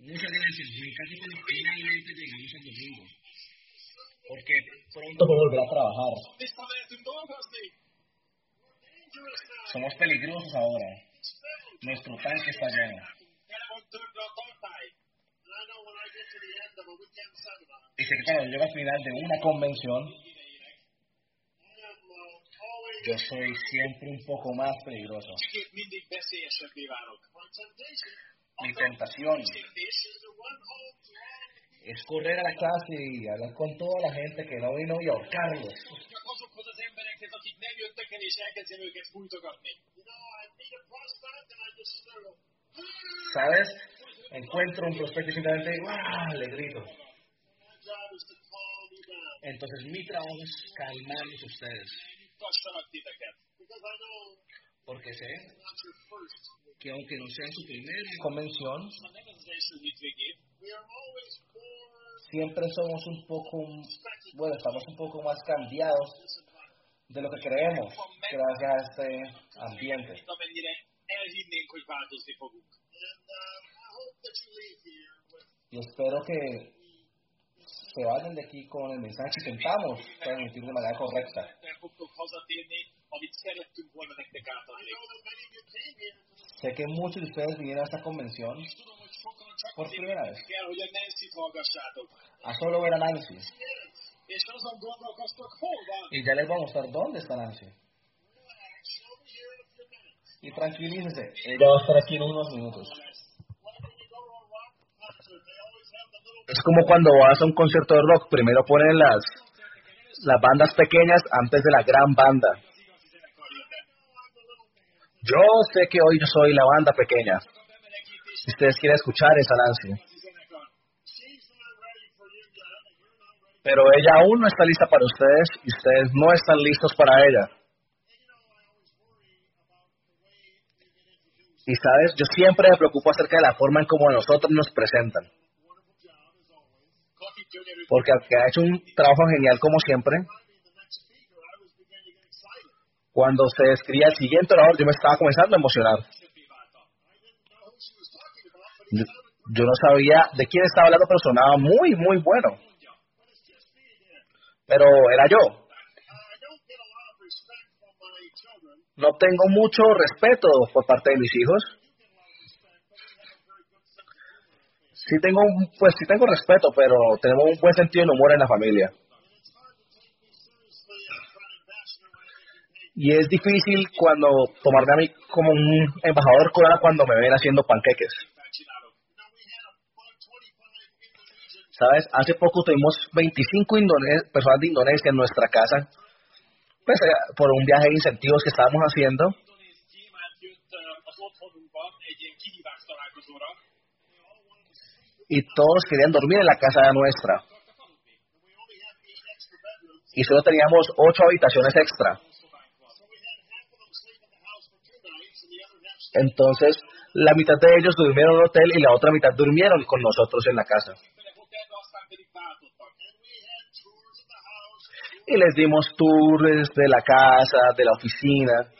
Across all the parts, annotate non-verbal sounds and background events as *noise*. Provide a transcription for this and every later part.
Muchas gracias. Me encanta cuando finalmente llegamos al domingo. Porque pronto puedo volver a trabajar. Somos peligrosos ahora. Nuestro tanque está lleno. Y sé que cuando llego al final de una convención, yo soy siempre un poco más peligroso. Mi tentación es correr a la clase y hablar con toda la gente que no vino y ahorcarlos. ¿Sabes? Encuentro un prospecto y simplemente ¡ah! le grito. Entonces mi trabajo es calmarlos a ustedes. Porque sé que aunque no sea su primera convención, siempre somos un poco, bueno, estamos un poco más cambiados de lo que creemos gracias a este ambiente. Y espero que se vayan de aquí con el mensaje que intentamos transmitir de manera correcta. Sé que muchos de ustedes vinieron a esta convención por primera vez. A solo ver a Nancy. Y ya les voy a mostrar dónde está Nancy. Y tranquilícense, ella va a estar aquí en unos minutos. Es como cuando vas a un concierto de rock, primero ponen las, las bandas pequeñas antes de la gran banda. Yo sé que hoy yo soy la banda pequeña. Si ustedes quieren escuchar esa Nancy. Pero ella aún no está lista para ustedes y ustedes no están listos para ella. Y sabes, yo siempre me preocupo acerca de la forma en cómo nosotros nos presentan. Porque ha hecho un trabajo genial como siempre, cuando se escribía el siguiente orador, yo me estaba comenzando a emocionar. Yo no sabía de quién estaba hablando, pero sonaba muy, muy bueno. Pero era yo. No tengo mucho respeto por parte de mis hijos. Sí tengo, pues sí tengo respeto, pero tenemos un buen sentido de humor en la familia. Y es difícil cuando tomarme a mí como un embajador coreano cuando me ven haciendo panqueques. ¿Sabes? Hace poco tuvimos 25 personas de Indonesia en nuestra casa, pues eh, por un viaje de incentivos que estábamos haciendo. Y todos querían dormir en la casa nuestra. Y solo teníamos ocho habitaciones extra. Entonces, la mitad de ellos durmieron en el hotel y la otra mitad durmieron con nosotros en la casa. Y les dimos tours de la casa, de la oficina.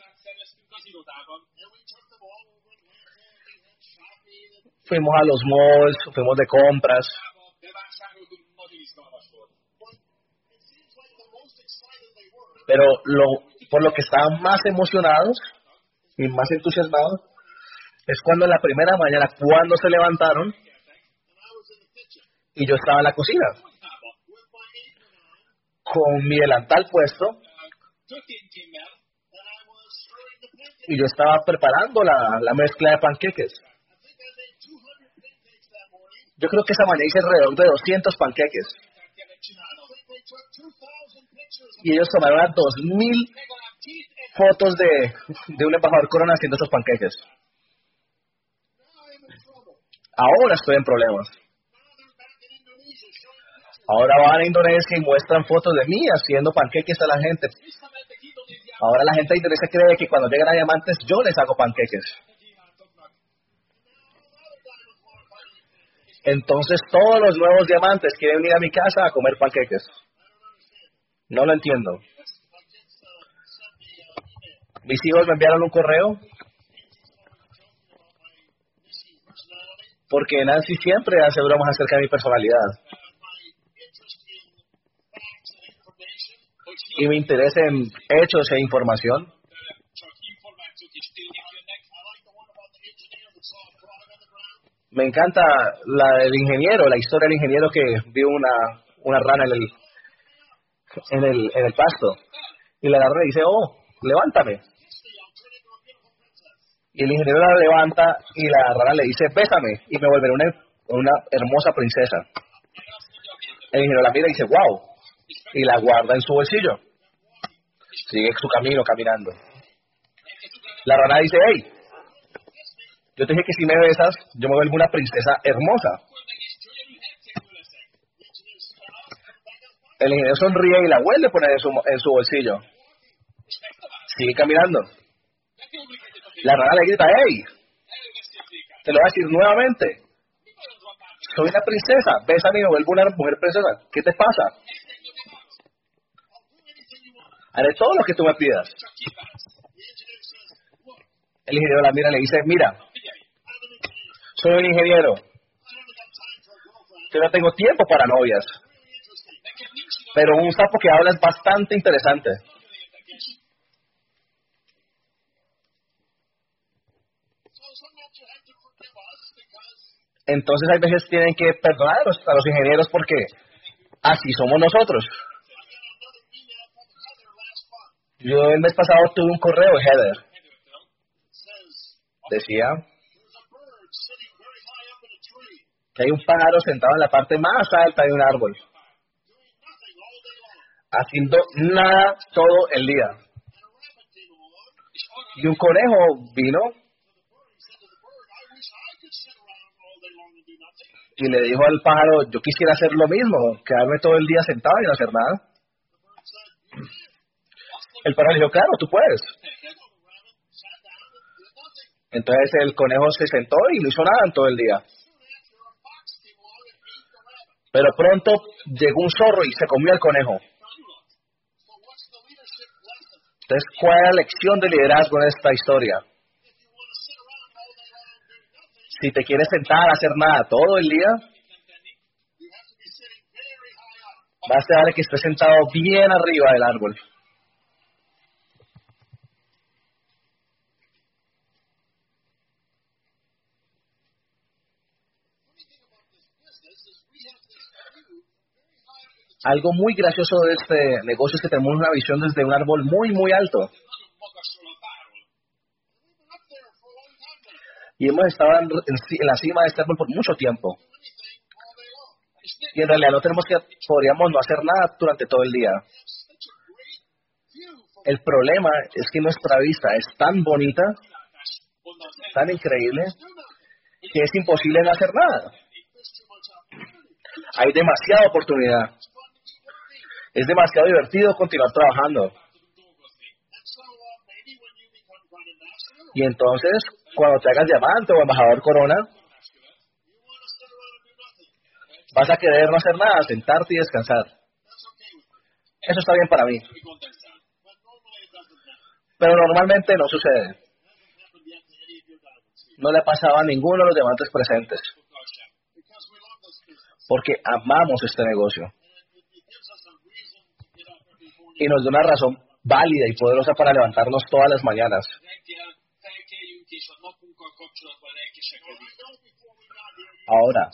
Fuimos a los malls, fuimos de compras. Pero lo, por lo que estaban más emocionados y más entusiasmados es cuando en la primera mañana, cuando se levantaron, y yo estaba en la cocina con mi delantal puesto y yo estaba preparando la, la mezcla de panqueques. Yo creo que esa mañana hice alrededor de 200 panqueques. Y ellos tomaron a 2000 fotos de, de un embajador corona haciendo esos panqueques. Ahora estoy en problemas. Ahora van a Indonesia y muestran fotos de mí haciendo panqueques a la gente. Ahora la gente de Indonesia cree que cuando llegan a diamantes yo les hago panqueques. Entonces todos los nuevos diamantes quieren ir a mi casa a comer panqueques. No lo entiendo. Mis hijos me enviaron un correo porque Nancy siempre hace bromas acerca de mi personalidad. Y me interesa en hechos e información. Me encanta la del ingeniero, la historia del ingeniero que vio una, una rana en el, en el, en el pasto. Y la rana le dice, oh, levántame. Y el ingeniero la levanta y la rana le dice, bésame y me volveré una, una hermosa princesa. El ingeniero la mira y dice, wow, y la guarda en su bolsillo. Sigue su camino caminando. La rana dice, hey, yo te dije que si me besas, yo me vuelvo una princesa hermosa. El ingeniero sonríe y la vuelve a poner en su, bolsillo. Sigue caminando. La rana le grita, hey, te lo voy a decir nuevamente. Soy una princesa, bésame y me vuelvo una mujer princesa. ¿Qué te pasa? Haré todo lo que tú me pidas. El ingeniero la mira y le dice, mira, soy un ingeniero. Yo no tengo tiempo para novias. Pero un sapo que habla es bastante interesante. Entonces hay veces tienen que perdonar a los, ingenieros porque así somos nosotros. Yo el mes pasado tuve un correo Heather. Decía que hay un pájaro sentado en la parte más alta de un árbol, haciendo nada todo el día. Y un conejo vino y le dijo al pájaro, yo quisiera hacer lo mismo, quedarme todo el día sentado y no hacer nada. El pájaro dijo, claro, tú puedes. Entonces el conejo se sentó y no hizo nada en todo el día. Pero pronto llegó un zorro y se comió al conejo. Entonces, ¿cuál es la lección de liderazgo en esta historia? Si te quieres sentar a hacer nada todo el día, vas a ver que estés sentado bien arriba del árbol. Algo muy gracioso de este negocio es que tenemos una visión desde un árbol muy, muy alto. Y hemos estado en, la cima de este árbol por mucho tiempo. Y en realidad no tenemos que, podríamos no hacer nada durante todo el día. El problema es que nuestra vista es tan bonita, tan increíble, que es imposible no hacer nada. Hay demasiada oportunidad. Es demasiado divertido continuar trabajando. Y entonces, cuando te hagas diamante o embajador corona, vas a querer no hacer nada, sentarte y descansar. Eso está bien para mí. Pero normalmente no sucede. No le pasaba a ninguno de los diamantes presentes. Porque amamos este negocio y nos da una razón válida y poderosa para levantarnos todas las mañanas. Ahora,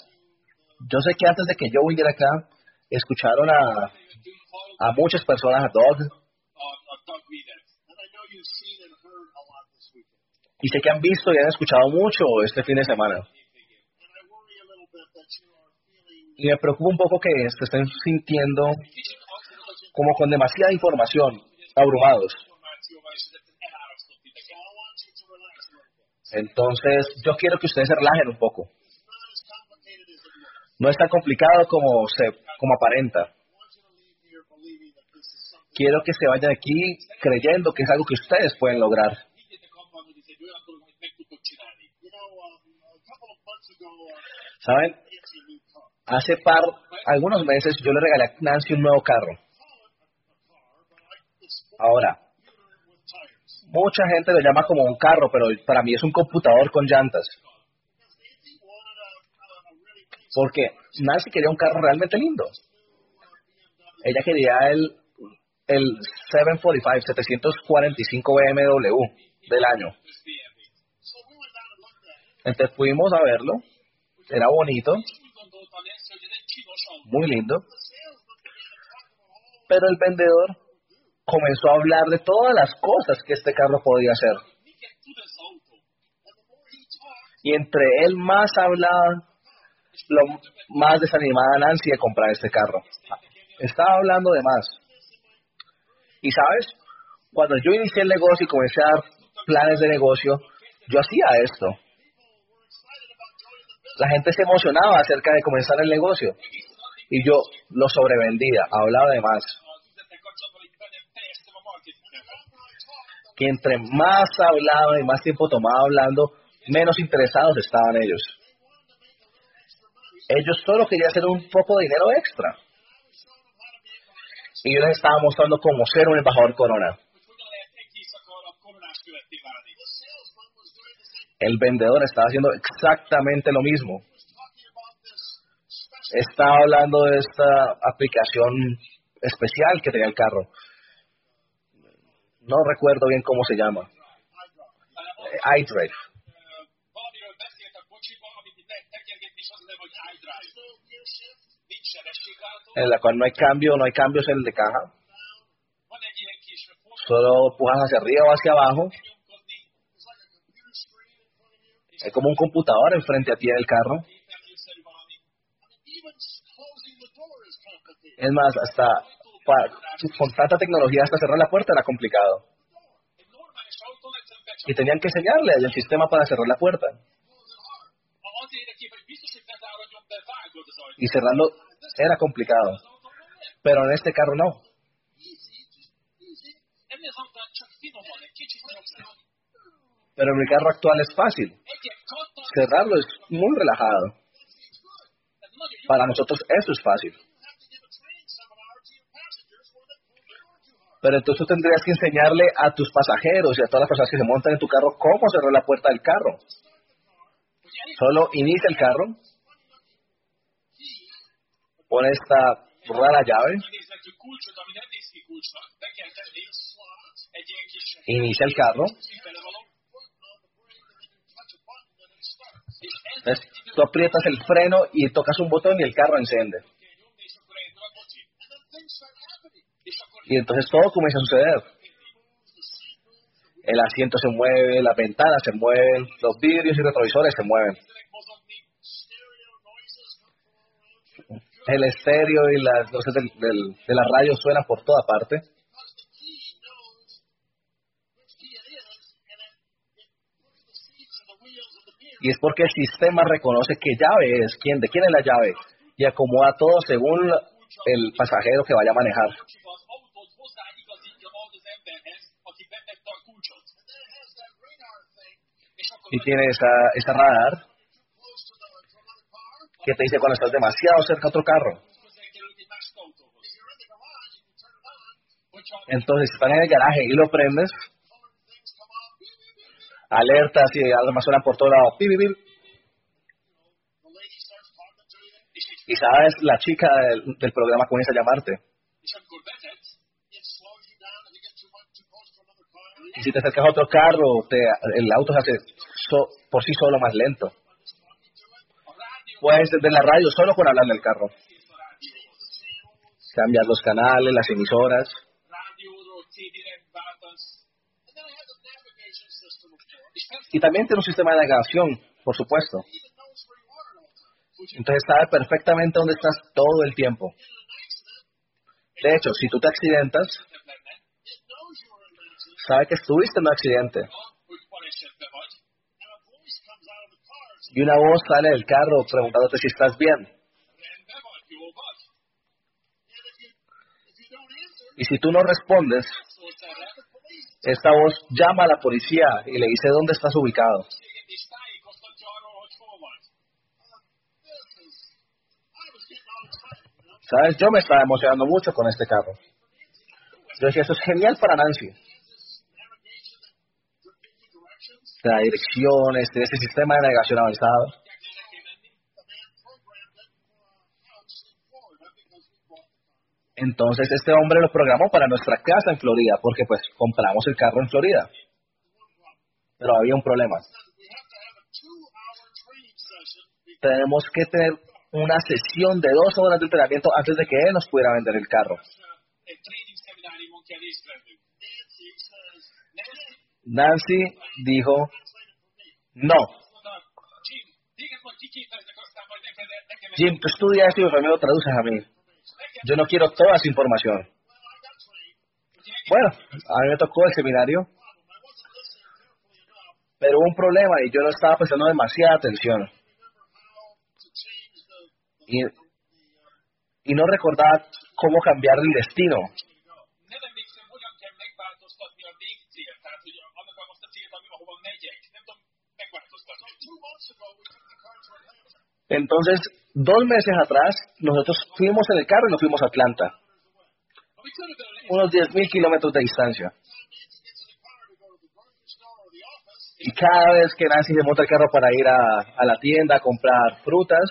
yo sé que antes de que yo viniera acá, escucharon a, a muchas personas, a Doug, y sé que han visto y han escuchado mucho este fin de semana. Y me preocupa un poco que se estén sintiendo como con demasiada información, abrumados. Entonces, yo quiero que ustedes se relajen un poco. No es tan complicado como se como aparenta. Quiero que se vayan aquí creyendo que es algo que ustedes pueden lograr. ¿Saben? Hace par, algunos meses yo le regalé a Nancy un nuevo carro. Ahora, Mucha gente lo llama como un carro, pero para mí es un computador con llantas. Porque Nancy quería un carro realmente lindo. Ella quería el, el 745, 745 BMW del año. Entonces fuimos a verlo. Era bonito. Muy lindo. Pero el vendedor comenzó a hablar de todas las cosas que este carro podía hacer. Y entre él más hablaba, lo más desanimada Nancy de comprar este carro. Estaba hablando de más. Y sabes, cuando yo inicié el negocio y comencé a dar planes de negocio, yo hacía esto. La gente se emocionaba acerca de comenzar el negocio y yo lo sobrevendía, hablaba de más. Que entre más hablaba y más tiempo tomaba hablando, menos interesados estaban ellos. Ellos solo querían hacer un poco de dinero extra. Y yo les estaba mostrando cómo ser un embajador corona. El vendedor estaba haciendo exactamente lo mismo. Estaba hablando de esta aplicación especial que tenía el carro. No recuerdo bien cómo se llama. Eh, iDrive. En la cual no hay cambio, no hay cambios en el de caja. Solo pujas hacia arriba o hacia abajo es como un computador enfrente a ti del carro. Es más, hasta con tanta tecnología hasta cerrar la puerta era complicado. Y tenían que enseñarle el sistema para cerrar la puerta. Y cerrarlo era complicado. Pero en este carro no. Pero en mi carro actual es fácil. Cerrarlo es muy relajado. Para nosotros eso es fácil. Pero entonces tú tendrías que enseñarle a tus pasajeros y a todas las personas que se montan en tu carro cómo cerrar la puerta del carro. Solo inicia el carro, pone esta rara llave, inicia el carro, tú aprietas el freno y tocas un botón y el carro enciende. Y entonces todo comienza a suceder. El asiento se mueve, las ventanas se mueven, los vidrios y retrovisores se mueven. El estéreo y las luces de la radio suenan por toda parte. y es porque el sistema reconoce qué llave es, quién, de quién es la llave y acomoda todo según el pasajero que vaya a manejar. Y tiene esa, esa radar que te dice cuando estás demasiado cerca a otro carro. Entonces, si estás en el garaje y lo prendes, alertas y además suenan por todo lado. Y sabes, la chica del, programa comienza a llamarte. Y si te acercas a otro carro, te, el auto se hace por sí solo más lento. Puedes encender la radio solo con hablar del carro. Cambiar los canales, las emisoras. Y también tiene un sistema de navegación, por supuesto. Entonces sabe perfectamente dónde estás todo el tiempo. De hecho, si tú te accidentas, sabe que estuviste en un accidente. Y una voz sale del carro preguntándote si estás bien. Y si tú no respondes, esta voz llama a la policía y le dice dónde estás ubicado. ¿Sabes? Yo me estaba emocionando mucho con este carro. Yo decía, eso es genial para Nancy. Da direcciones, tiene este sistema de navegación avanzado. Entonces este hombre lo programó para nuestra casa en Florida, porque pues compramos el carro en Florida. Pero había un problema. Tenemos que tener una sesión de dos horas de entrenamiento antes de que él nos pudiera vender el carro. Nancy dijo, no. Jim, tú estudias esto y también lo traduces a mí. Yo no quiero toda esa información. Bueno, a mí me tocó el seminario, pero hubo un problema y yo no estaba prestando demasiada atención. Y, y no recordaba cómo cambiar el destino. Entonces, dos meses atrás, nosotros fuimos en el carro y nos fuimos a Atlanta. Unos 10.000 kilómetros de distancia. Y cada vez que Nancy se monta el carro para ir a, la tienda a comprar frutas,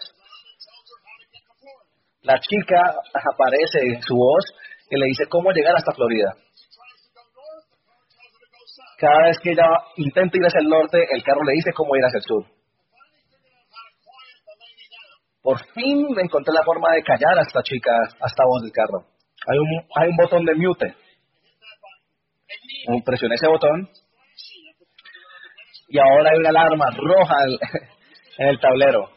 la chica aparece en su voz y le dice cómo llegar hasta Florida. Cada vez que ella intenta ir hacia el norte, el carro le dice cómo ir hacia el sur. Por fin encontré la forma de callar a esta chica, a esta voz del carro. Hay un, hay un botón de mute. Presioné ese botón y ahora hay una alarma roja *laughs* en el tablero.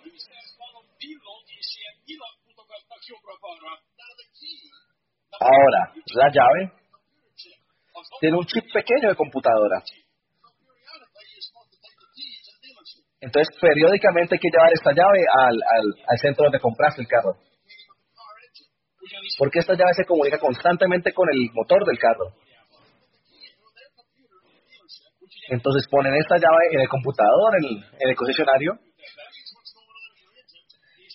Ahora, la llave tiene un chip pequeño de computadora. Entonces, periódicamente hay que llevar esta llave al, al, centro donde compraste el carro. Porque esta llave se comunica constantemente con el motor del carro. Entonces ponen esta llave en el computador, en el, concesionario,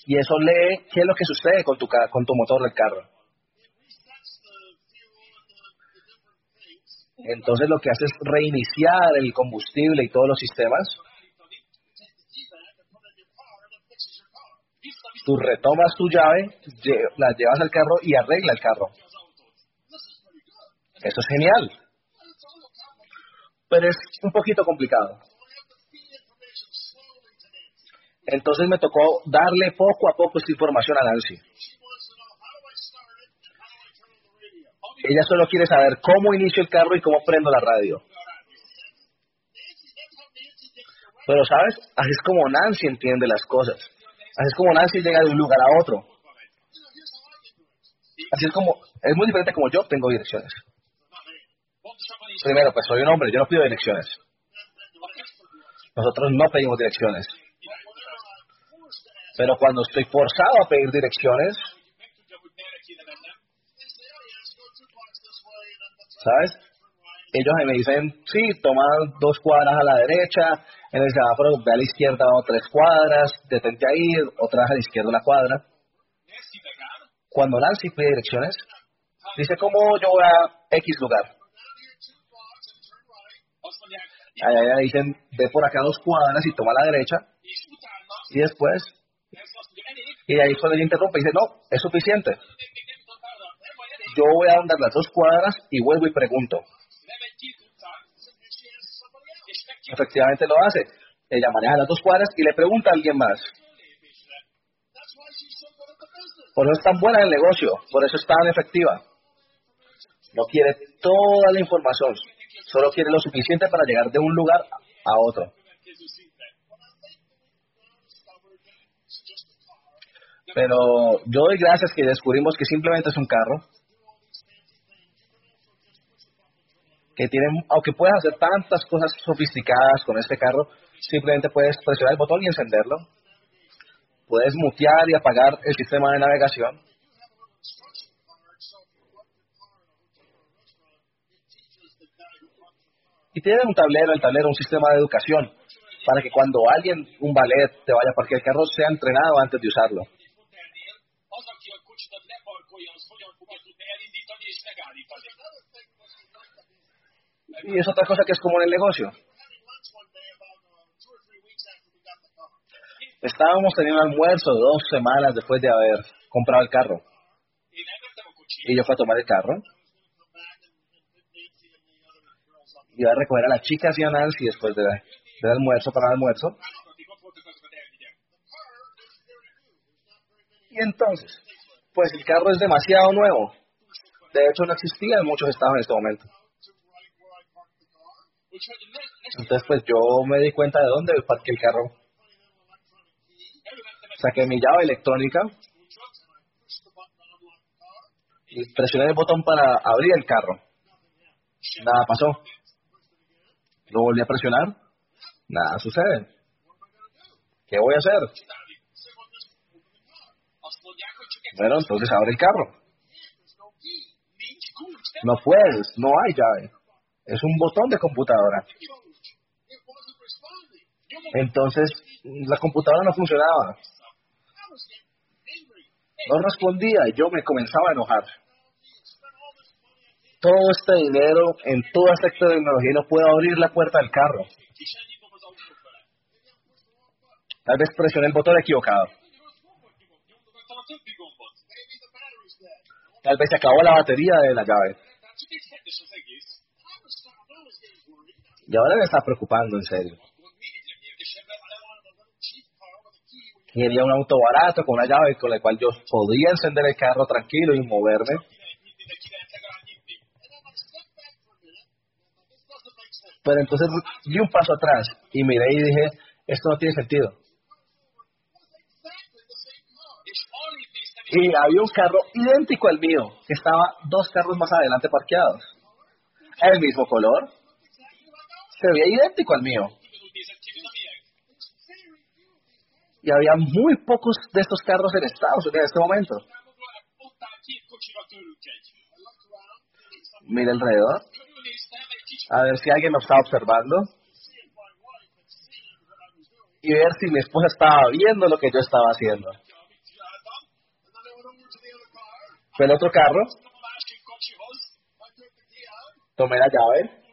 y eso lee qué es lo que sucede con tu, con tu motor del carro. Entonces lo que hace es reiniciar el combustible y todos los sistemas tú retomas tu llave, la llevas al carro y arregla el carro. Eso es genial. Pero es un poquito complicado. Entonces me tocó darle poco a poco esta información a Nancy. Ella solo quiere saber cómo inicio el carro y cómo prendo la radio. Pero, ¿sabes? Así es como Nancy entiende las cosas. Así es como Nancy llega de un lugar a otro. Así es como, es muy diferente como yo tengo direcciones. Primero, pues soy un hombre, yo no pido direcciones. Nosotros no pedimos direcciones. Pero cuando estoy forzado a pedir direcciones, ¿sabes? Ellos me dicen, sí, toma dos cuadras a la derecha, en el semáforo ve a la izquierda tres cuadras, detente ahí, otra vez a la izquierda una cuadra. Cuando Nancy pide direcciones, dice cómo yo voy a X lugar. Allá dicen, ve por acá dos cuadras y toma a la derecha. Y después, y ahí cuando ella interrumpe, dice, no, es suficiente. Yo voy a andar las dos cuadras y vuelvo y pregunto. Efectivamente lo hace. Ella maneja las dos cuadras y le pregunta a alguien más. Por eso es tan buena en el negocio, por eso es tan efectiva. No quiere toda la información, solo quiere lo suficiente para llegar de un lugar a otro. Pero yo doy gracias que descubrimos que simplemente es un carro que tienen, aunque puedes hacer tantas cosas sofisticadas con este carro, simplemente puedes presionar el botón y encenderlo. Puedes mutear y apagar el sistema de navegación. Y tiene un tablero, el tablero, un sistema de educación, para que cuando alguien, un ballet, te vaya a el carro, sea entrenado antes de usarlo. Y es otra cosa que es como en el negocio. Estábamos teniendo un almuerzo dos semanas después de haber comprado el carro. Y yo fui a tomar el carro. Iba a recoger a las chicas y a Nancy después de, del almuerzo para el almuerzo. Y entonces, pues el carro es demasiado nuevo. De hecho, no existía en muchos estados en este momento. Entonces, pues yo me di cuenta de dónde parqué el carro. Saqué mi llave electrónica y presioné el botón para abrir el carro. Nada pasó. Lo volví a presionar. Nada sucede. ¿Qué voy a hacer? Bueno, entonces abre el carro. No puedes, no hay llave. Es un botón de computadora. Entonces, la computadora no funcionaba. No respondía y yo me comenzaba a enojar. Todo este dinero en toda esta tecnología no puedo abrir la puerta del carro. Tal vez presioné el botón equivocado. Tal vez se acabó la batería de la llave. Y ahora me está preocupando, en serio. Quería un auto barato con una llave con la cual yo podía encender el carro tranquilo y moverme. Pero entonces di un paso atrás y miré y dije, esto no tiene sentido. Y había un carro idéntico al mío, que estaba dos carros más adelante parqueados. El mismo color. Se veía idéntico al mío. Y había muy pocos de estos carros en Estados Unidos en este momento. Mira alrededor. A ver si alguien nos está observando. Y ver si mi esposa estaba viendo lo que yo estaba haciendo. Fue el otro carro. Tomé la llave.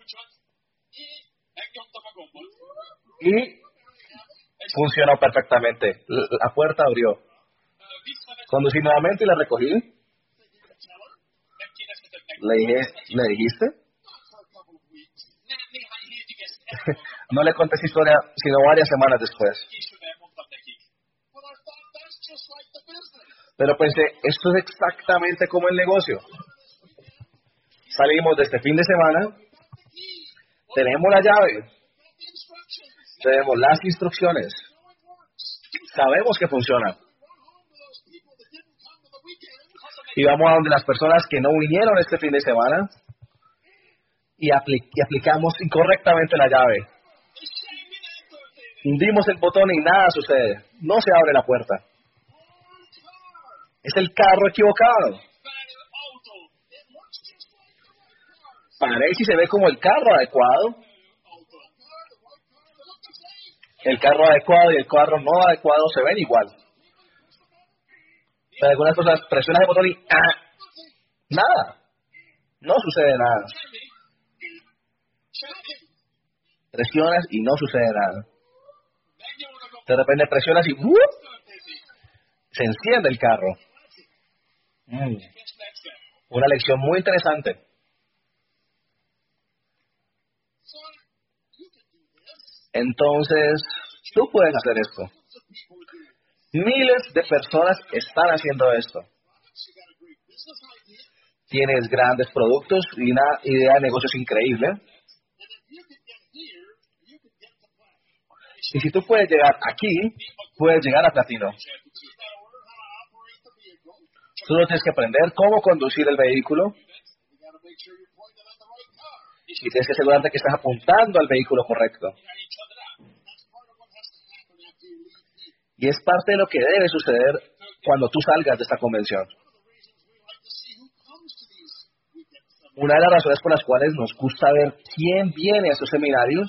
Y funcionó perfectamente. La puerta abrió. Conducí nuevamente y la recogí. Le dije, ¿le dijiste? *laughs* no le conté esa historia, sino varias semanas después. Pero pensé, esto es exactamente como el negocio. Salimos de este fin de semana, tenemos la llave, tenemos las instrucciones, sabemos que funciona. Y vamos a donde las personas que no vinieron este fin de semana y, y aplicamos incorrectamente la llave. Hundimos el botón y nada sucede. No se abre la puerta. Es el carro equivocado. Parece y se ve como el carro adecuado. El carro adecuado y el carro no adecuado se ven igual. Pero algunas cosas, presionas el botón y ¡ah! nada. No sucede nada. Presionas y no sucede nada. De repente presionas y se enciende el carro. Mm. Una lección muy interesante. Entonces, tú puedes hacer esto. Miles de personas están haciendo esto. Tienes grandes productos y una idea de negocios increíble. Y si tú puedes llegar aquí, puedes llegar a platino. Tú no tienes que aprender cómo conducir el vehículo. Y tienes que asegurarte que estás apuntando al vehículo correcto. Y es parte de lo que debe suceder cuando tú salgas de esta convención. Una de las razones por las cuales nos gusta ver quién viene a estos seminarios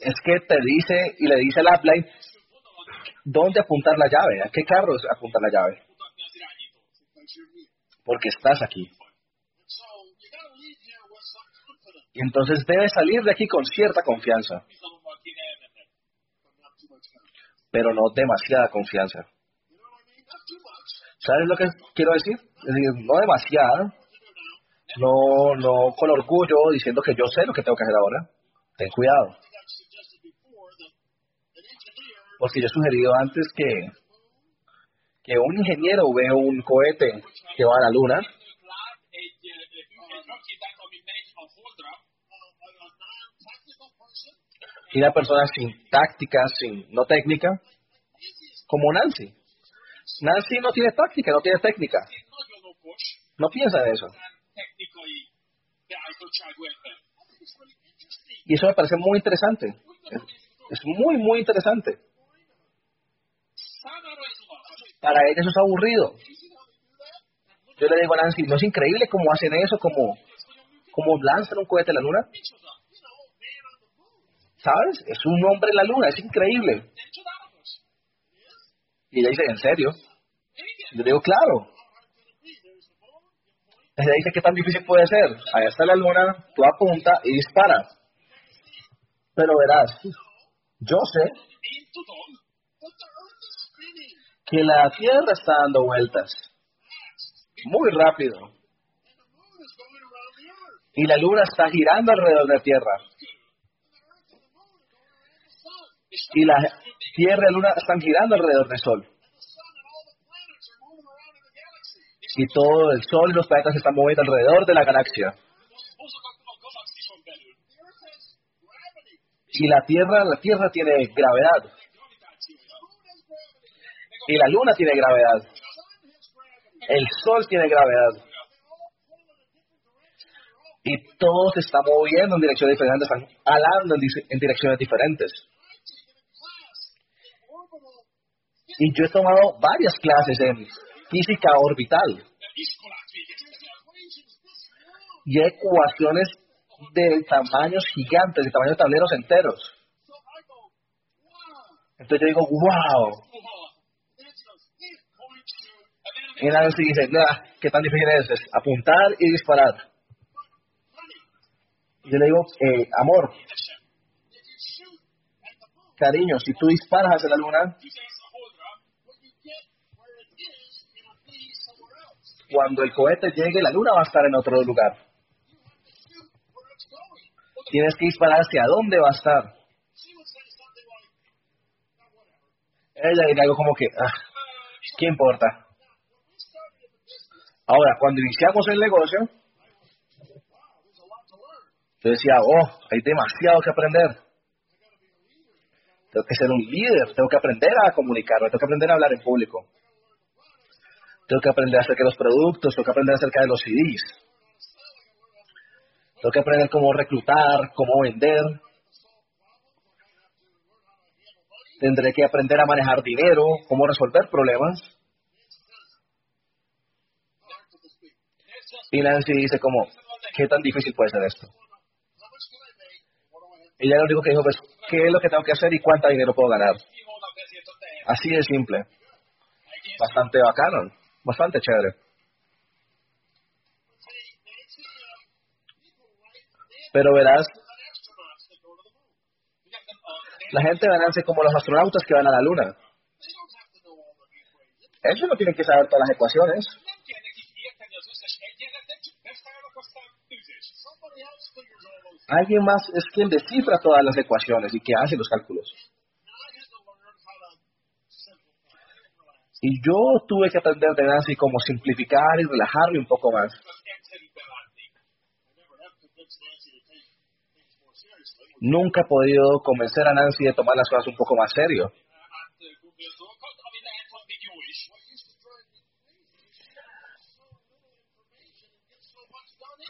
es que te dice y le dice al upline dónde apuntar la llave, a qué carros apuntar la llave. Porque estás aquí. Y entonces debes salir de aquí con cierta confianza. Pero no demasiada confianza. ¿Sabes lo que quiero decir? Es decir, no demasiada, no, no con orgullo diciendo que yo sé lo que tengo que hacer ahora. Ten cuidado. Porque yo he sugerido antes que, que un ingeniero ve un cohete que va a la luna y una persona sin táctica, sin no técnica, como Nancy. Nancy no tiene táctica, no tiene técnica. No piensa en eso. Y eso me parece muy interesante. Es muy, muy interesante. Para ella eso es aburrido. Yo le digo a Nancy, ¿no es increíble cómo hacen eso? ¿Cómo, cómo lanzan un cohete a la luna? ¿Sabes? Es un hombre en la luna, es increíble. Y ella dice, ¿en serio? Yo digo, claro. Ella dice, ¿qué tan difícil puede ser? Allá está la luna, tú apunta y dispara. Pero verás, yo sé que la Tierra está dando vueltas muy rápido. Y la luna está girando alrededor de la Tierra. Y la Tierra y la luna están girando alrededor del Sol. Y todo el Sol y los planetas están moviendo alrededor de la galaxia. Y la Tierra, la Tierra tiene gravedad. Y la Luna tiene gravedad. El Sol tiene gravedad. Y todo se está moviendo en direcciones diferentes, están alando en, direcciones diferentes. Y yo he tomado varias clases en física orbital. Y ecuaciones de tamaños gigantes, de tamaños de tableros enteros. Entonces yo digo, wow. Y Nancy dice, ¿qué tan difícil es? Apuntar y disparar. Yo le digo, eh, amor, cariño, si tú disparas hacia la luna, cuando el cohete llegue, la luna va a estar en otro lugar. Tienes que disparar hacia dónde va a estar. Ella diría algo como que, ah, ¿qué importa? Ahora, cuando iniciamos el negocio, yo decía, oh, hay demasiado que aprender. Tengo que ser un líder, tengo que aprender a comunicarme, tengo que aprender a hablar en público. Tengo que aprender acerca de los productos, tengo que aprender acerca de los CDs. Tengo que aprender cómo reclutar, cómo vender. Tendré que aprender a manejar dinero, cómo resolver problemas. Y Nancy dice como, ¿qué tan difícil puede ser esto? Ella lo único que dijo, pues, ¿qué es lo que tengo que hacer y cuánto dinero puedo ganar? Así de simple. Bastante bacano bastante chévere. Pero verás, la gente van a ser como los astronautas que van a la luna. Ellos no tienen que saber todas las ecuaciones. Alguien más es quien descifra todas las ecuaciones y que hace los cálculos. Y yo tuve que aprender de Nancy cómo simplificar y relajarme un poco más. Nunca he podido convencer a Nancy de tomar las cosas un poco más serio.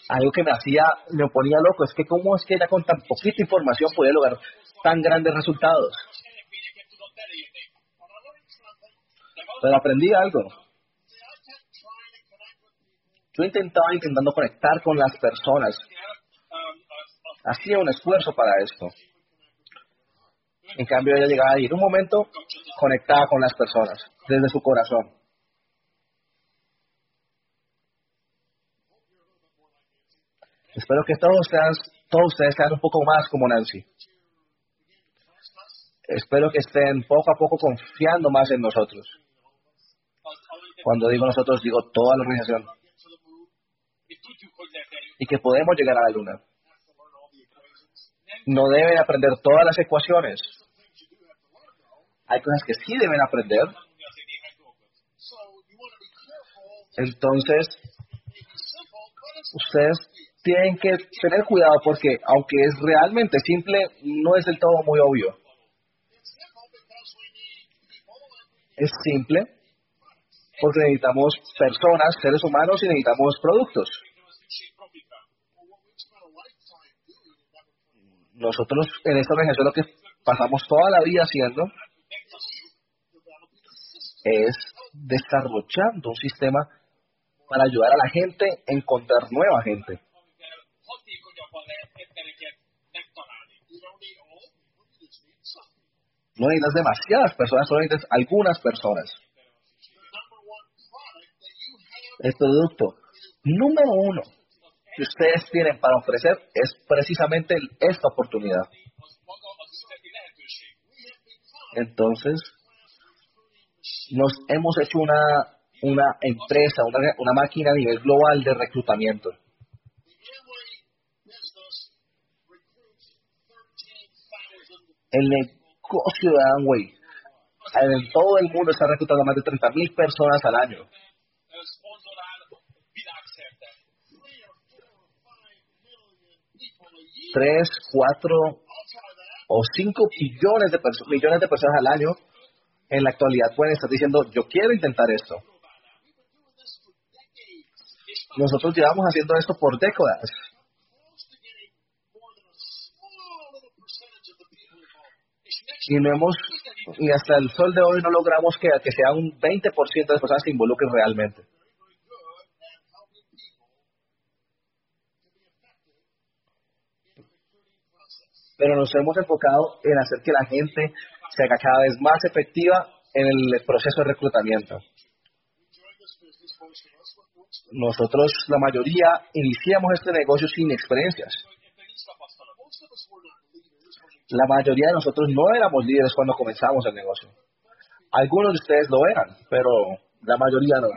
Algo que me hacía, me ponía loco, es que cómo es que ella con tan poquita información podía lograr tan grandes resultados. Pero aprendí algo. Yo intentaba intentando conectar con las personas. Hacía un esfuerzo para esto. En cambio, ella llegaba a ir un momento conectada con las personas, desde su corazón. Espero que todos, sean, todos ustedes sean un poco más como Nancy. espero que estén poco a poco confiando más en nosotros. Cuando digo nosotros, digo toda la organización. Y que podemos llegar a la luna. No deben aprender todas las ecuaciones. Hay cosas que sí deben aprender. Entonces, ustedes tienen que tener cuidado porque aunque es realmente simple, no es del todo muy obvio. Es simple porque necesitamos personas, seres humanos y necesitamos productos. Nosotros en esta organización lo que pasamos toda la vida haciendo es desarrollando un sistema para ayudar a la gente a encontrar nueva gente. No necesitas demasiadas personas, solo necesitas algunas personas. El producto número uno que ustedes tienen para ofrecer es precisamente esta oportunidad. Entonces, nos hemos hecho una, una empresa, una, una máquina a nivel global de reclutamiento. El negocio de Amway en todo el mundo está reclutando más de 30.000 personas al año. Tres, cuatro o cinco billones de millones de personas al año en la actualidad pueden estar diciendo, yo quiero intentar esto. Nosotros llevamos haciendo esto por décadas. Y no hemos, y hasta el sol de hoy no logramos que, que sea un 20% de las personas se involucren realmente. Pero nos hemos enfocado en hacer que la gente se haga cada vez más efectiva en el proceso de reclutamiento. Nosotros, la mayoría, iniciamos este negocio sin experiencias. La mayoría de nosotros no éramos líderes cuando comenzamos el negocio. Algunos de ustedes lo eran, pero la mayoría no.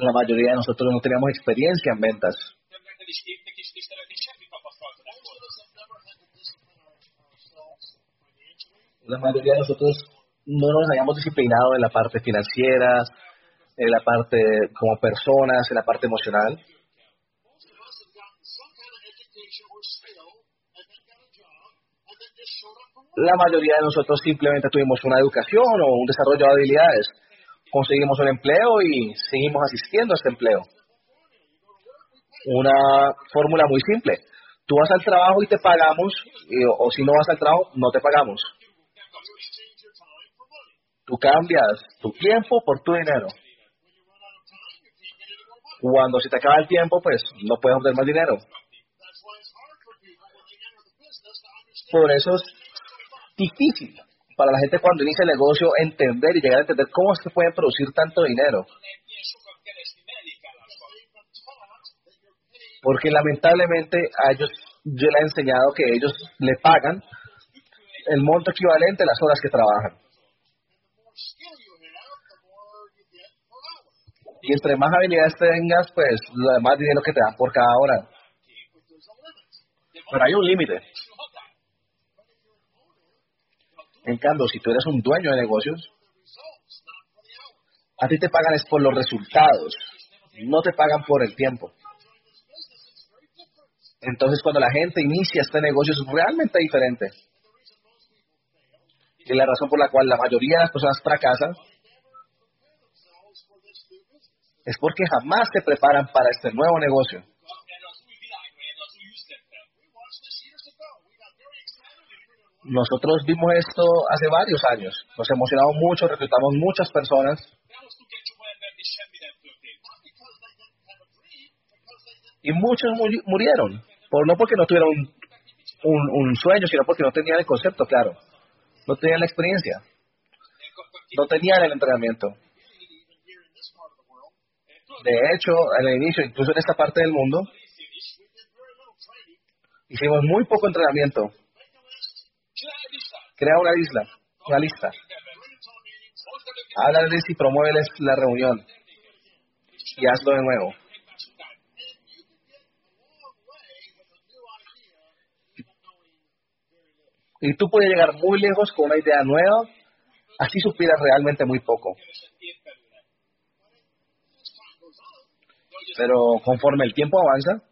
La mayoría de nosotros no teníamos experiencia en ventas. La mayoría de nosotros no nos hayamos disciplinado en la parte financiera, en la parte como personas, en la parte emocional. La mayoría de nosotros simplemente tuvimos una educación o un desarrollo de habilidades, conseguimos un empleo y seguimos asistiendo a este empleo. Una fórmula muy simple. Tú vas al trabajo y te pagamos, o si no vas al trabajo, no te pagamos. Tú cambias tu tiempo por tu dinero. Cuando se te acaba el tiempo, pues no puedes obtener más dinero. Por eso es difícil para la gente cuando inicia el negocio entender y llegar a entender cómo es que pueden producir tanto dinero. Porque lamentablemente a ellos yo les he enseñado que ellos le pagan el monto equivalente a las horas que trabajan. Y entre más habilidades tengas, pues más dinero que te dan por cada hora. Pero hay un límite. En cambio, si tú eres un dueño de negocios, a ti te pagan es por los resultados, no te pagan por el tiempo. Entonces, cuando la gente inicia este negocio es realmente diferente. Y la razón por la cual la mayoría de las personas fracasan es porque jamás se preparan para este nuevo negocio. Nosotros vimos esto hace varios años. Nos emocionamos mucho, reclutamos muchas personas. Y muchos murieron. Por, no porque no tuvieron un sueño, sino porque no tenían el concepto claro. No tenían la experiencia. No tenían el entrenamiento. De hecho, al inicio, incluso en esta parte del mundo, Hicimos muy poco entrenamiento. Crea una isla, una lista. Háblales y promuéveles la reunión. Y hazlo de nuevo. Y tú puedes llegar muy lejos con una idea nueva, así supieras realmente muy poco. Pero conforme el tiempo avanza,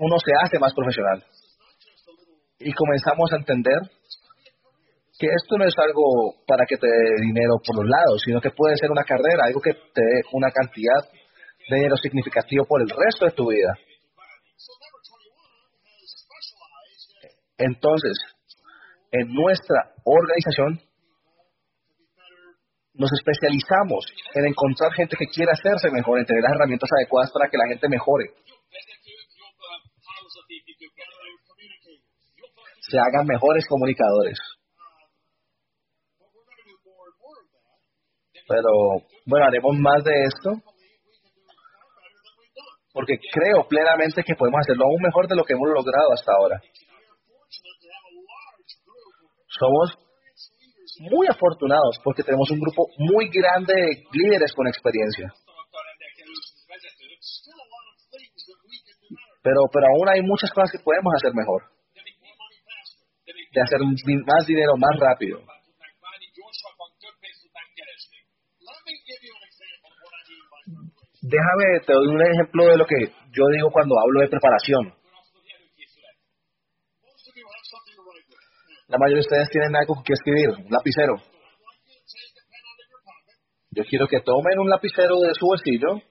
uno se hace más profesional. Y comenzamos a entender que esto no es algo para que te dé dinero por los lados, sino que puede ser una carrera, algo que te dé una cantidad de dinero significativo por el resto de tu vida. Entonces, en nuestra organización nos especializamos en encontrar gente que quiera hacerse mejor, en tener las herramientas adecuadas para que la gente mejore. Se hagan mejores comunicadores. Pero bueno, haremos más de esto porque creo plenamente que podemos hacerlo aún mejor de lo que hemos logrado hasta ahora. Somos muy afortunados porque tenemos un grupo muy grande de líderes con experiencia. Pero, pero aún hay muchas cosas que podemos hacer mejor. De hacer más dinero más rápido. Déjame, te doy un ejemplo de lo que yo digo cuando hablo de preparación. La mayoría de ustedes tienen algo que escribir, un lapicero. Yo quiero que tomen un lapicero de su bolsillo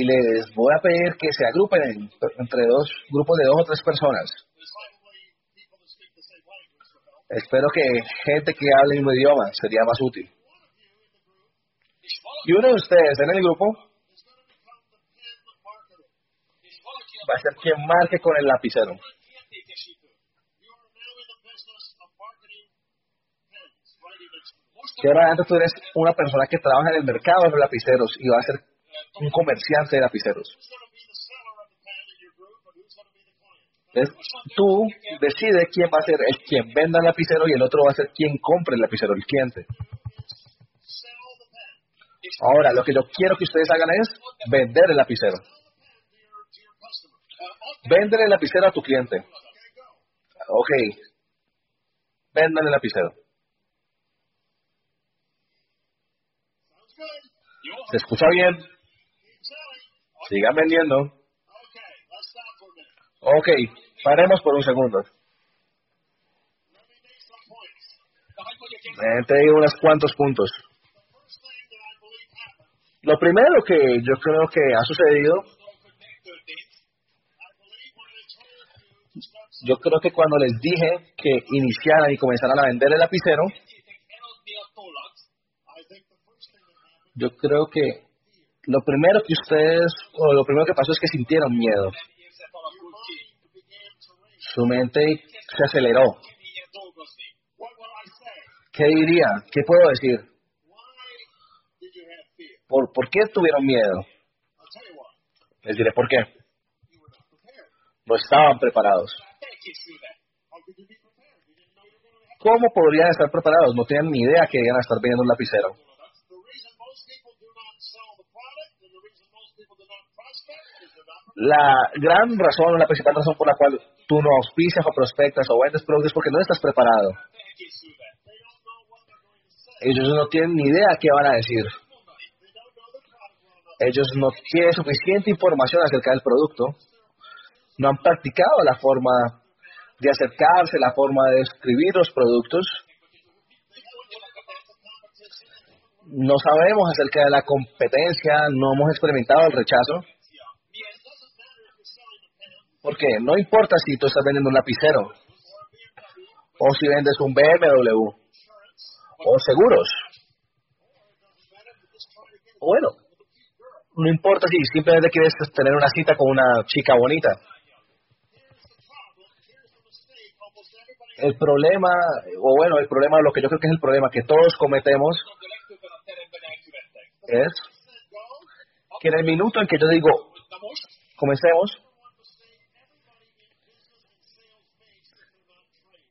y les voy a pedir que se agrupen entre dos grupos de dos o tres personas. Espero que gente que hable el mismo idioma sería más útil. Y uno de ustedes en el grupo va a ser quien marque con el lapicero. Que ahora antes tú eres una persona que trabaja en el mercado de los lapiceros y va a ser un comerciante de lapiceros. Entonces, tú decides quién va a ser el quien venda el lapicero y el otro va a ser quien compre el lapicero, el cliente. Ahora, lo que yo quiero que ustedes hagan es vender el lapicero. Vender el lapicero a tu cliente. Ok. Vendan el lapicero. ¿Se escucha bien? Sigan vendiendo. Ok, paremos por un segundo. Te digo unos cuantos puntos. Lo primero que yo creo que ha sucedido, yo creo que cuando les dije que iniciaran y comenzaran a vender el lapicero, yo creo que lo primero que ustedes, o lo primero que pasó es que sintieron miedo. Su mente se aceleró. ¿Qué diría? ¿Qué puedo decir? ¿Por, ¿Por qué tuvieron miedo? Les diré por qué. No estaban preparados. ¿Cómo podrían estar preparados? No tenían ni idea que iban a estar vendiendo un lapicero. La gran razón, la principal razón por la cual tú no auspicias o prospectas o vendes productos es porque no estás preparado. Ellos no tienen ni idea qué van a decir. Ellos no tienen suficiente información acerca del producto. No han practicado la forma de acercarse, la forma de escribir los productos. No sabemos acerca de la competencia, no hemos experimentado el rechazo. Porque no importa si tú estás vendiendo un lapicero o si vendes un BMW o seguros. Bueno, no importa si simplemente quieres tener una cita con una chica bonita. El problema, o bueno, el problema, lo que yo creo que es el problema que todos cometemos es que en el minuto en que yo digo, comencemos,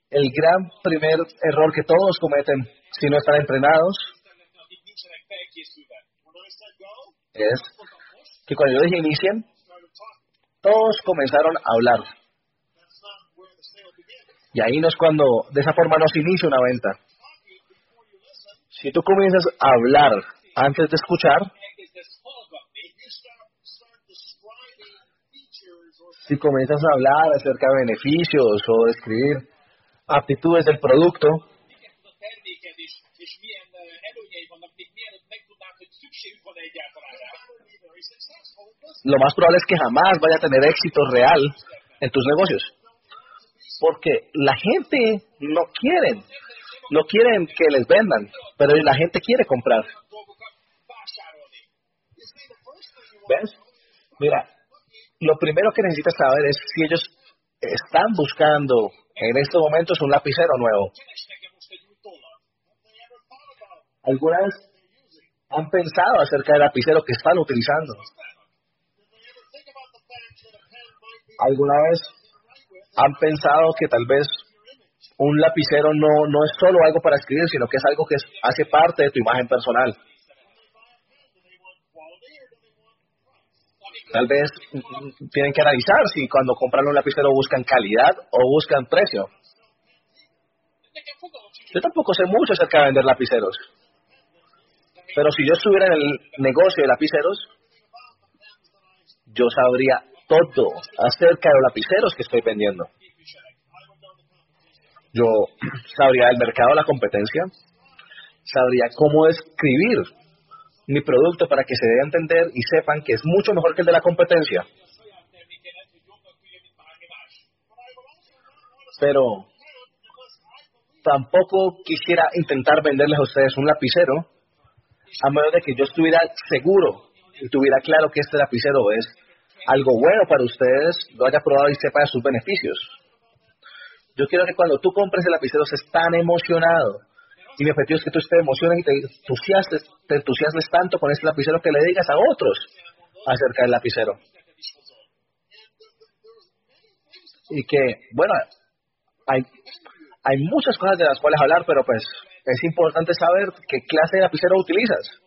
el gran primer error que todos cometen si no están entrenados es que cuando yo dije inicien, todos comenzaron a hablar. Y ahí no es cuando, de esa forma no se inicia una venta. Si tú comienzas a hablar antes de escuchar, si comienzas a hablar acerca de beneficios o describir aptitudes del producto, lo más probable es que jamás vaya a tener éxito real en tus negocios. Porque la gente no quiere, no quieren que les vendan, pero la gente quiere comprar. ¿Ves? Mira, lo primero que necesitas saber es si ellos están buscando en estos momentos un lapicero nuevo. Algunas han pensado acerca del lapicero que están utilizando. ¿Alguna vez han pensado que tal vez un lapicero no, no es solo algo para escribir, sino que es algo que hace parte de tu imagen personal? Tal vez tienen que analizar si cuando compran un lapicero buscan calidad o buscan precio. Yo tampoco sé mucho acerca de vender lapiceros. Pero si yo estuviera en el negocio de lapiceros, yo sabría todo acerca de los lapiceros que estoy vendiendo. Yo sabría del mercado, la competencia, sabría cómo escribir mi producto para que se dé a entender y sepan que es mucho mejor que el de la competencia. Pero tampoco quisiera intentar venderles a ustedes un lapicero a menos de que yo estuviera seguro y tuviera claro que este lapicero es algo bueno para ustedes, lo haya probado y sepa de sus beneficios. Yo quiero que cuando tú compres el lapicero estés tan emocionado. Y mi objetivo es que tú estés emocionado y te entusiasmes, te entusiasmes tanto con este lapicero que le digas a otros acerca del lapicero. Y que, bueno, hay, hay muchas cosas de las cuales hablar, pero pues es importante saber qué clase de lapicero utilizas.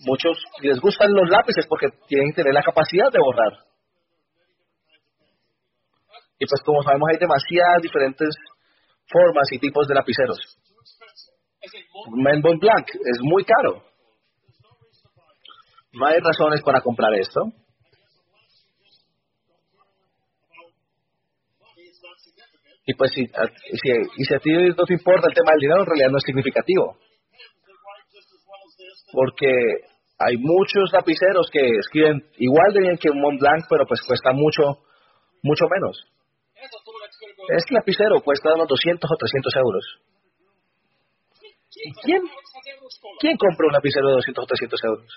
Muchos les gustan los lápices porque tienen que tener la capacidad de borrar. Y pues como sabemos hay demasiadas diferentes formas y tipos de lapiceros. Melbourne Blanc es muy caro. No hay razones para comprar esto. Y pues si, si, y si a ti no te importa el tema del dinero, en realidad no es significativo porque hay muchos lapiceros que escriben igual de bien que un Mont Blanc, pero pues cuesta mucho, mucho menos. Este lapicero cuesta unos 200 o 300 euros. ¿Y quién, quién compra un lapicero de 200 o 300 euros?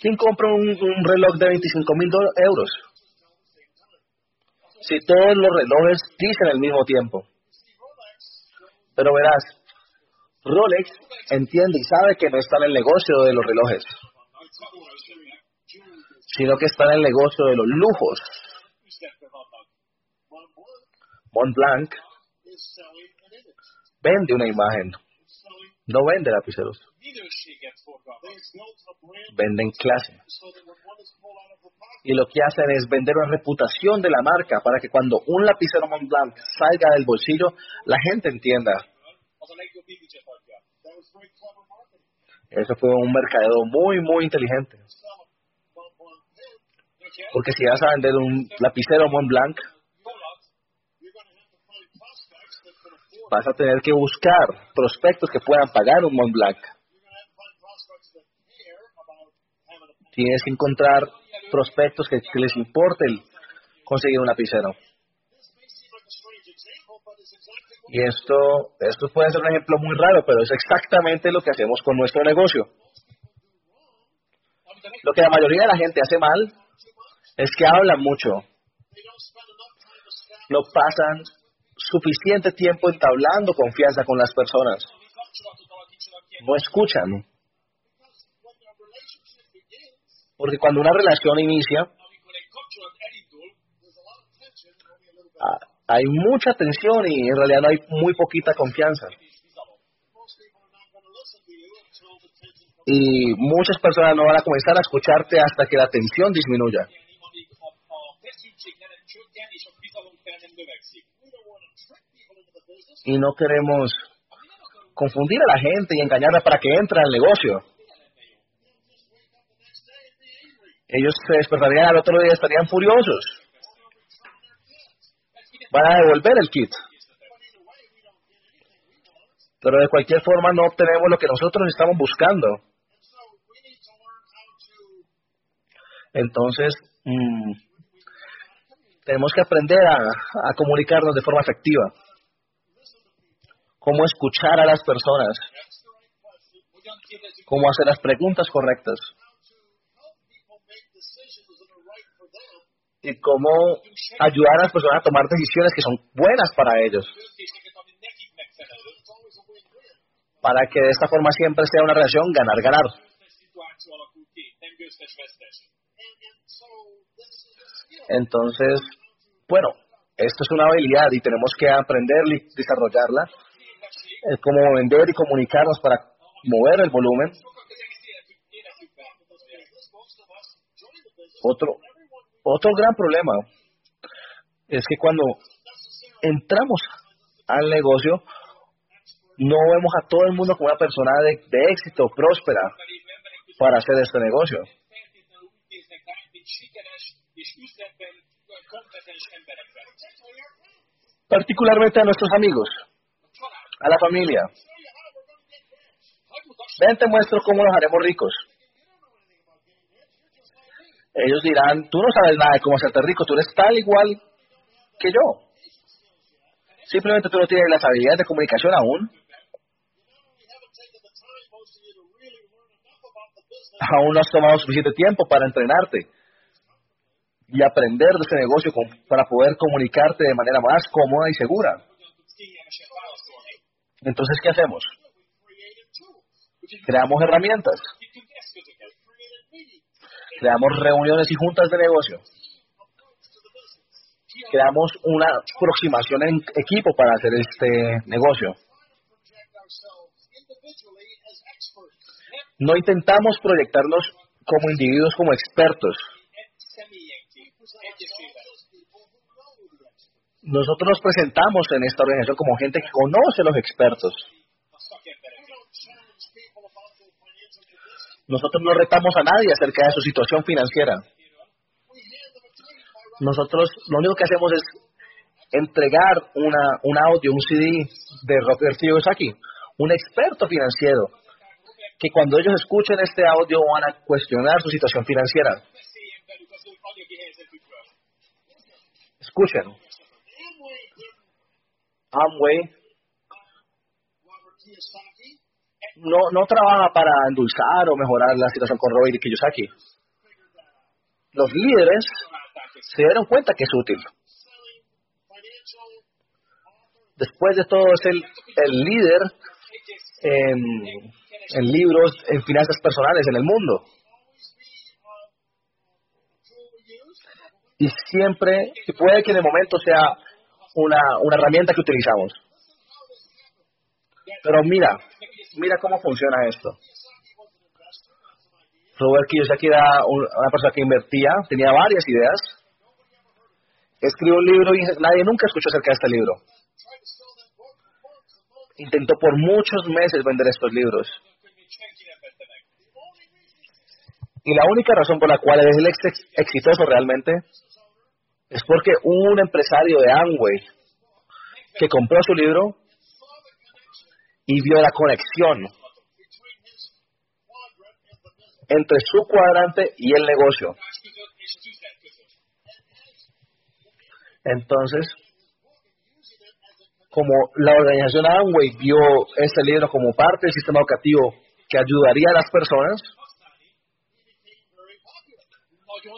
¿Quién compra un, un reloj de 25 mil euros? Si todos los relojes dicen el mismo tiempo. Pero verás, Rolex entiende y sabe que no está en el negocio de los relojes, sino que está en el negocio de los lujos. Mont Blanc vende una imagen, no vende lapiceros. Venden clase. Y lo que hacen es vender una reputación de la marca para que cuando un lapicero Mont Blanc salga del bolsillo, la gente entienda eso fue un mercadeo muy, muy inteligente. Porque si vas a vender un lapicero Mont Blanc, vas a tener que buscar prospectos que puedan pagar un Mont Blanc. Tienes que encontrar prospectos que, que les importe conseguir un lapicero. Y esto, esto puede ser un ejemplo muy raro, pero es exactamente lo que hacemos con nuestro negocio. Lo que la mayoría de la gente hace mal es que hablan mucho. No pasan suficiente tiempo entablando confianza con las personas. No escuchan. Porque cuando una relación inicia, ah, hay mucha tensión y en realidad no hay muy poquita confianza. Y muchas personas no van a comenzar a escucharte hasta que la tensión disminuya. Y no queremos confundir a la gente y engañarla para que entre al negocio. Ellos se despertarían al otro día y estarían furiosos. Van a devolver el kit. Pero de cualquier forma no obtenemos lo que nosotros estamos buscando. Entonces, mm, tenemos que aprender a comunicarnos de forma efectiva. Cómo escuchar a las personas. Cómo hacer las preguntas correctas. y cómo ayudar a las personas a tomar decisiones que son buenas para ellos. Para que de esta forma siempre sea una relación ganar-ganar. Entonces, bueno, esto es una habilidad y tenemos que aprender y desarrollarla. Cómo vender y comunicarnos para mover el volumen. Otro, otro gran problema es que cuando entramos al negocio, no vemos a todo el mundo como una persona de, éxito, próspera, para hacer este negocio. Particularmente a nuestros amigos, a la familia. Ven, te muestro cómo nos haremos ricos ellos dirán, tú no sabes nada de cómo hacerte rico, tú eres tal igual que yo. Simplemente tú no tienes las habilidades de comunicación aún. Aún no has tomado suficiente tiempo para entrenarte y aprender de este negocio para poder comunicarte de manera más cómoda y segura. Entonces, ¿qué hacemos? Creamos herramientas creamos reuniones y juntas de negocio, creamos una aproximación en equipo para hacer este negocio. No intentamos proyectarnos como individuos, como expertos. Nosotros nos presentamos en esta organización como gente que conoce a los expertos. Nosotros no retamos a nadie acerca de su situación financiera. Nosotros lo único que hacemos es entregar una, un audio, un CD de Robert Kiyosaki, un experto financiero, que cuando ellos escuchen este audio van a cuestionar su situación financiera. Escuchen. Amway no, no trabaja para endulzar o mejorar la situación con Robert Kiyosaki. Los líderes se dieron cuenta que es útil. Después de todo, es el, el líder en, en libros, en finanzas personales en el mundo. Y siempre, puede que en el momento sea una, una herramienta que utilizamos. Pero mira, mira cómo funciona esto. Robert Kiyosaki era una persona que invertía, tenía varias ideas, escribió un libro y nadie nunca escuchó acerca de este libro. Intentó por muchos meses vender estos libros. Y la única razón por la cual es exitoso realmente es porque un empresario de Amway que compró su libro y vio la conexión entre su cuadrante y el negocio. Entonces, como la organización Amway vio este libro como parte del sistema educativo que ayudaría a las personas,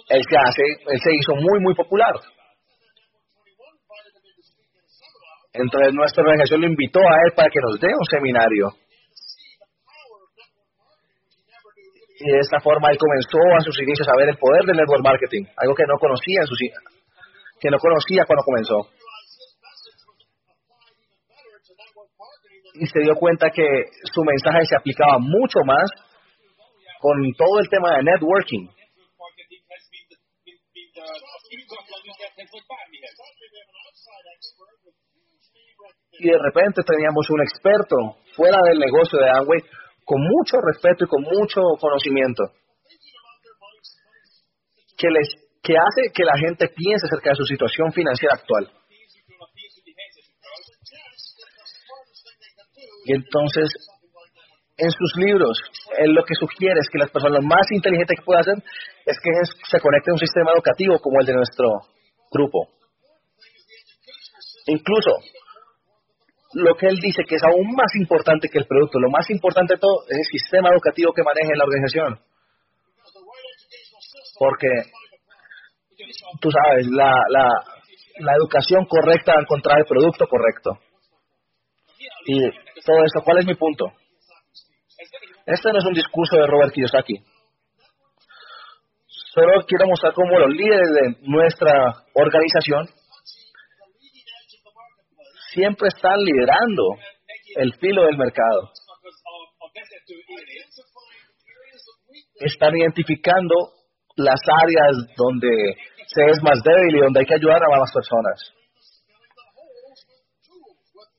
él se, hace, él se hizo muy, muy popular. Entonces nuestra organización lo invitó a él para que nos dé un seminario. Y de esta forma él comenzó a sus inicios a ver el poder del network marketing, algo que no conocía en sus que no conocía cuando comenzó. Y se dio cuenta que su mensaje se aplicaba mucho más con todo el tema de networking. Y de repente teníamos un experto fuera del negocio de Amway con mucho respeto y con mucho conocimiento que les que hace que la gente piense acerca de su situación financiera actual. Y entonces, en sus libros, él lo que sugiere es que las personas más inteligentes que pueden hacer es que se conecte a un sistema educativo como el de nuestro grupo. Incluso, lo que él dice que es aún más importante que el producto, lo más importante de todo es el sistema educativo que maneja la organización. Porque, tú sabes, la, la, la educación correcta encontrar el producto correcto. Y todo eso, ¿cuál es mi punto? Este no es un discurso de Robert Kiyosaki. Solo quiero mostrar cómo los líderes de nuestra organización siempre están liderando el filo del mercado. Están identificando las áreas donde se es más débil y donde hay que ayudar a más personas.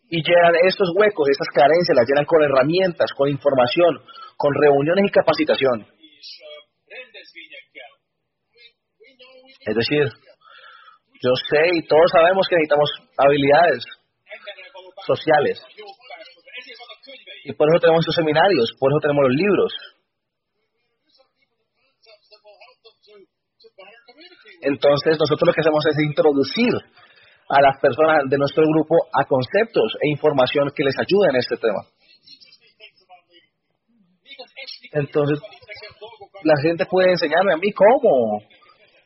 Y llenan estos huecos, estas carencias, las llenan con herramientas, con información, con reuniones y capacitación. Es decir, yo sé y todos sabemos que necesitamos habilidades sociales. Y por eso tenemos estos seminarios, por eso tenemos los libros. Entonces nosotros lo que hacemos es introducir a las personas de nuestro grupo a conceptos e información que les ayuden en este tema. Entonces, la gente puede enseñarme a mí cómo.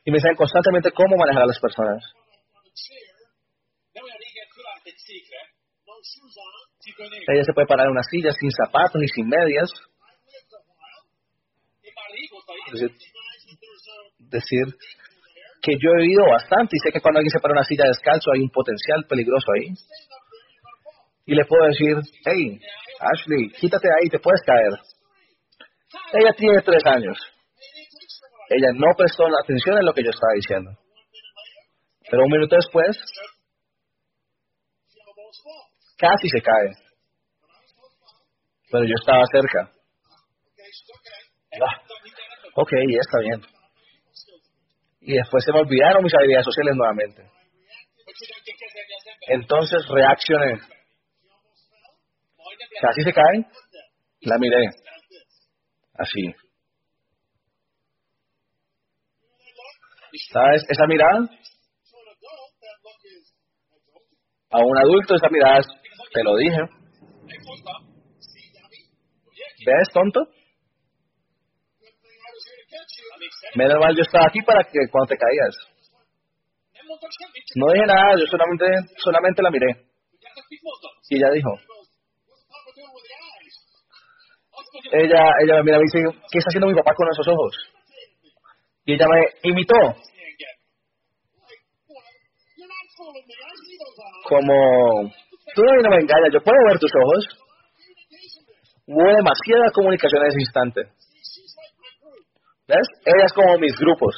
Y me enseñan constantemente cómo manejar a las personas. Ella se puede parar en una silla sin zapatos ni sin medias. Decir, decir que yo he vivido bastante y sé que cuando alguien se para en una silla descalzo hay un potencial peligroso ahí. Y le puedo decir, hey, Ashley, quítate ahí, te puedes caer. Ella tiene tres años. Ella no prestó atención en lo que yo estaba diciendo. Pero un minuto después, casi se cae. Pero yo estaba cerca. Ah, ok, está bien. Y después se me olvidaron mis habilidades sociales nuevamente. Entonces reaccioné. Casi se cae. La miré. Así. ¿Sabes? Esa mirada. A un adulto esa mirada, te lo dije. ¿Ves, tonto? Menos mal yo estaba aquí para que cuando te caías. No dije nada, yo solamente, solamente la miré. Y ella dijo, ella, ella me mira y dice, ¿qué está haciendo mi papá con esos ojos? Y ella me imitó. Como, tú no me engañas, yo puedo ver tus ojos. Hubo demasiada comunicación en ese instante. ¿Ves? Ella es como mis grupos.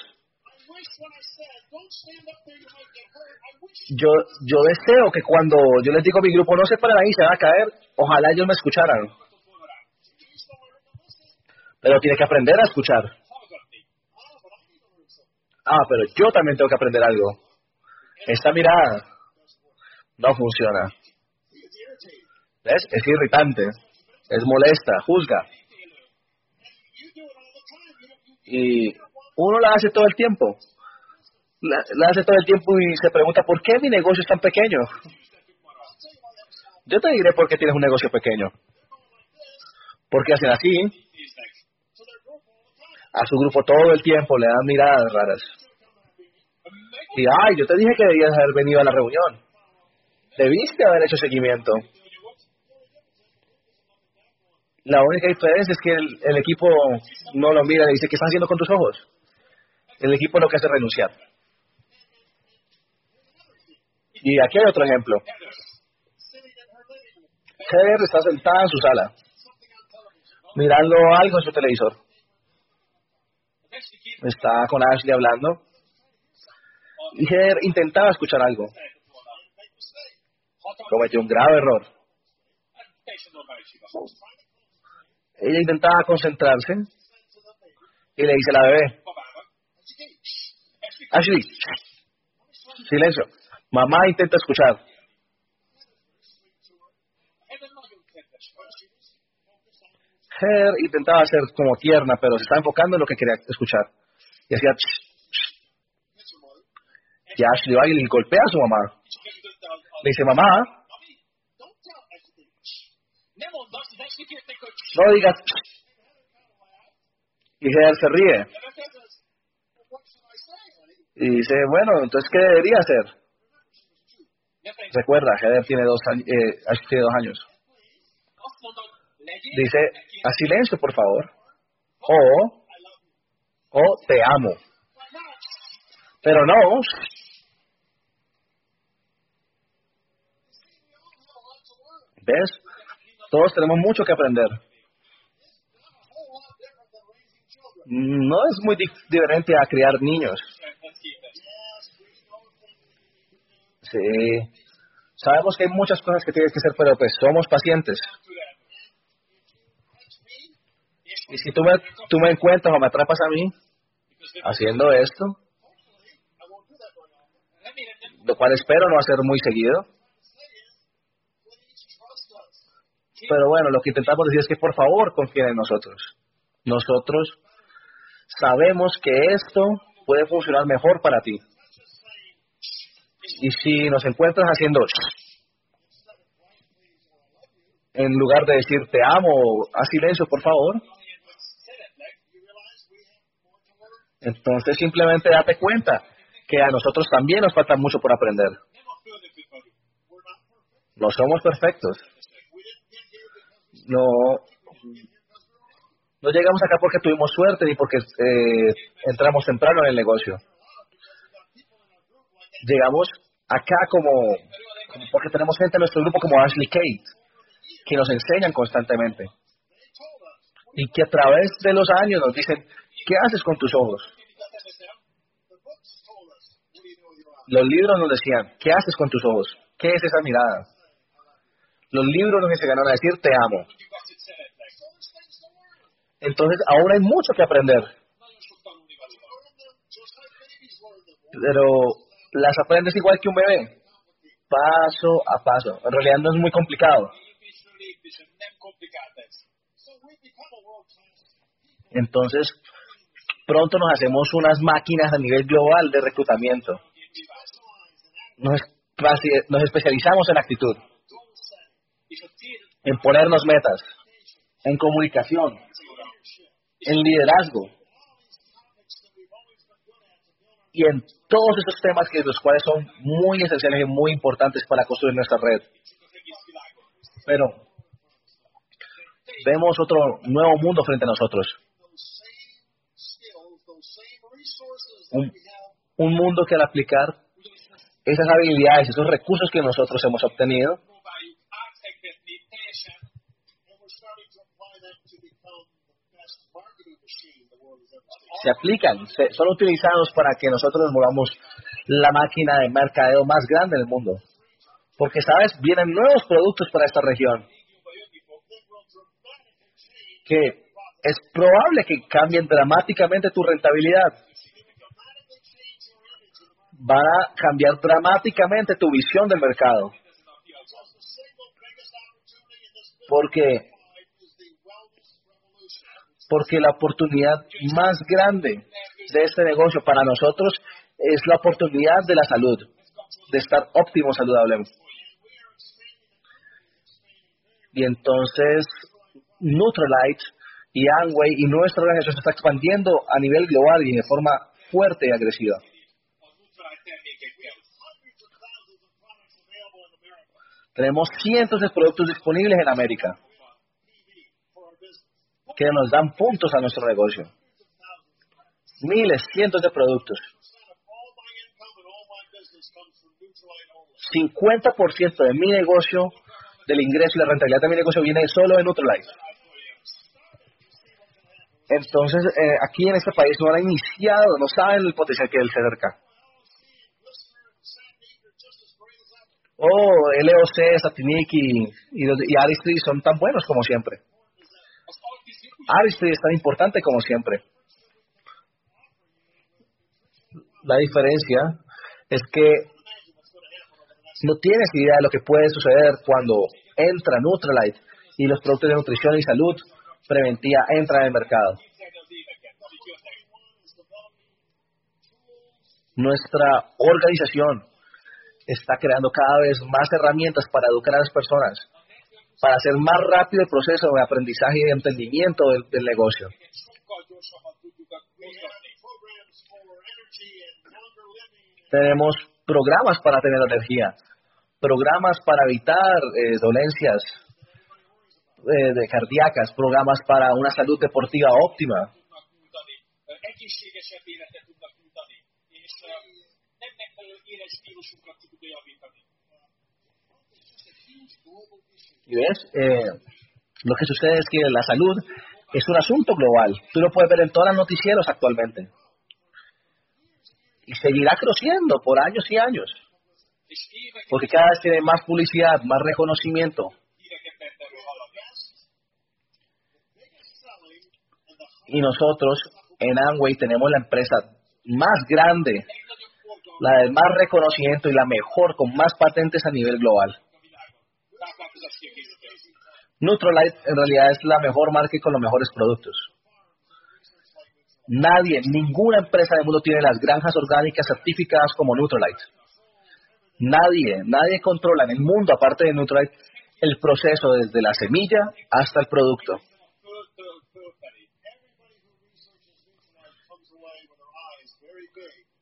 Yo, yo deseo que cuando yo les digo a mi grupo no se paren ahí, se van a caer, ojalá ellos me escucharan. Pero tiene que aprender a escuchar. Ah, pero yo también tengo que aprender algo. Esta mirada no funciona. ¿Ves? Es irritante, es molesta, juzga. Y uno la hace todo el tiempo. La, la, hace todo el tiempo y se pregunta, ¿por qué mi negocio es tan pequeño? Yo te diré por qué tienes un negocio pequeño. Porque hacen así, a su grupo todo el tiempo, le dan miradas raras. Y, ay, yo te dije que debías haber venido a la reunión. Debiste haber hecho seguimiento. La única diferencia es que el, el equipo no lo mira y dice, ¿qué estás haciendo con tus ojos? El equipo lo que hace es renunciar. Y aquí hay otro ejemplo. Heather está sentada en su sala, mirando algo en su televisor. Está con Ashley hablando. Y Heather intentaba escuchar algo. Cometió un grave error. Ella intentaba concentrarse y le dice a la bebé, Ashley, silencio. Mamá intenta escuchar. Her intentaba ser como tierna, pero se estaba enfocando en lo que quería escuchar. Y hacía... Y Ashley va y le golpea a su mamá. Le dice, mamá, no digas... Y Her se ríe. Y dice, bueno, entonces, ¿qué debería hacer? Recuerda, Heather tiene dos, eh, tiene dos años. Dice, a silencio, por favor. O, o te amo. Pero no. ¿Ves? Todos tenemos mucho que aprender. No es muy diferente a criar niños. Sí. Sabemos que hay muchas cosas que tienes que hacer, pero pues somos pacientes. Y si tú me, tú me encuentras o me atrapas a mí haciendo esto, lo cual espero no hacer muy seguido, pero bueno, lo que intentamos decir es que por favor confíen en nosotros. Nosotros sabemos que esto puede funcionar mejor para ti. Y si nos encuentras haciendo en lugar de decir te amo, a silencio, por favor, entonces simplemente date cuenta que a nosotros también nos falta mucho por aprender. No somos perfectos. No, llegamos acá porque tuvimos suerte ni porque eh, entramos temprano en el negocio. Llegamos acá como, porque tenemos gente en nuestro grupo como Ashley Kate, que nos enseñan constantemente. Y que a través de los años nos dicen, ¿qué haces con tus ojos? Los libros nos decían, ¿qué haces con tus ojos? ¿Qué es esa mirada? Los libros nos enseñaron a decir, te amo. Entonces, ahora hay mucho que aprender. Pero las aprendes igual que un bebé, paso a paso. En realidad no es muy complicado. Entonces, pronto nos hacemos unas máquinas a nivel global de reclutamiento. Nos, nos especializamos en actitud, en ponernos metas, en comunicación, en liderazgo y en todos esos temas que los cuales son muy esenciales y muy importantes para construir nuestra red. Pero vemos otro nuevo mundo frente a nosotros. Un, un mundo que al aplicar esas habilidades, esos recursos que nosotros hemos obtenido, se aplican, son utilizados para que nosotros movamos la máquina de mercadeo más grande del mundo. Porque, ¿sabes? Vienen nuevos productos para esta región que es probable que cambien dramáticamente tu rentabilidad. Van a cambiar dramáticamente tu visión del mercado. Porque porque la oportunidad más grande de este negocio para nosotros es la oportunidad de la salud, de estar óptimo saludable. Y entonces, Nutrilite y Amway y nuestra organización se está expandiendo a nivel global y de forma fuerte y agresiva. Tenemos cientos de productos disponibles en América que nos dan puntos a nuestro negocio. Miles, cientos de productos. 50% de mi negocio, del ingreso y la rentabilidad de mi negocio viene solo de Nutrilite. Entonces, eh, aquí en este país no han iniciado, no saben el potencial que hay el CDRK. Oh, LOC, Satinik y, y, y son tan buenos como siempre. Aristide es tan importante como siempre. La diferencia es que no tienes idea de lo que puede suceder cuando entra Nutrilite y los productos de nutrición y salud preventiva entran en el mercado. Nuestra organización está creando cada vez más herramientas para educar a las personas, para hacer más rápido el proceso de aprendizaje y de entendimiento del, del negocio. Tenemos programas para tener energía, programas para evitar eh, dolencias eh, de cardíacas, programas para una salud deportiva óptima. Y ves, eh, lo que sucede es que la salud es un asunto global. Tú lo puedes ver en todos los noticieros actualmente. Y seguirá creciendo por años y años. Porque cada vez tiene más publicidad, más reconocimiento. Y nosotros en Amway tenemos la empresa más grande, la de más reconocimiento y la mejor, con más patentes a nivel global. Nutrolite en realidad es la mejor marca y con los mejores productos. Nadie, ninguna empresa del mundo tiene las granjas orgánicas certificadas como Nutrolite. Nadie, nadie controla en el mundo, aparte de Nutrite, el proceso desde la semilla hasta el producto.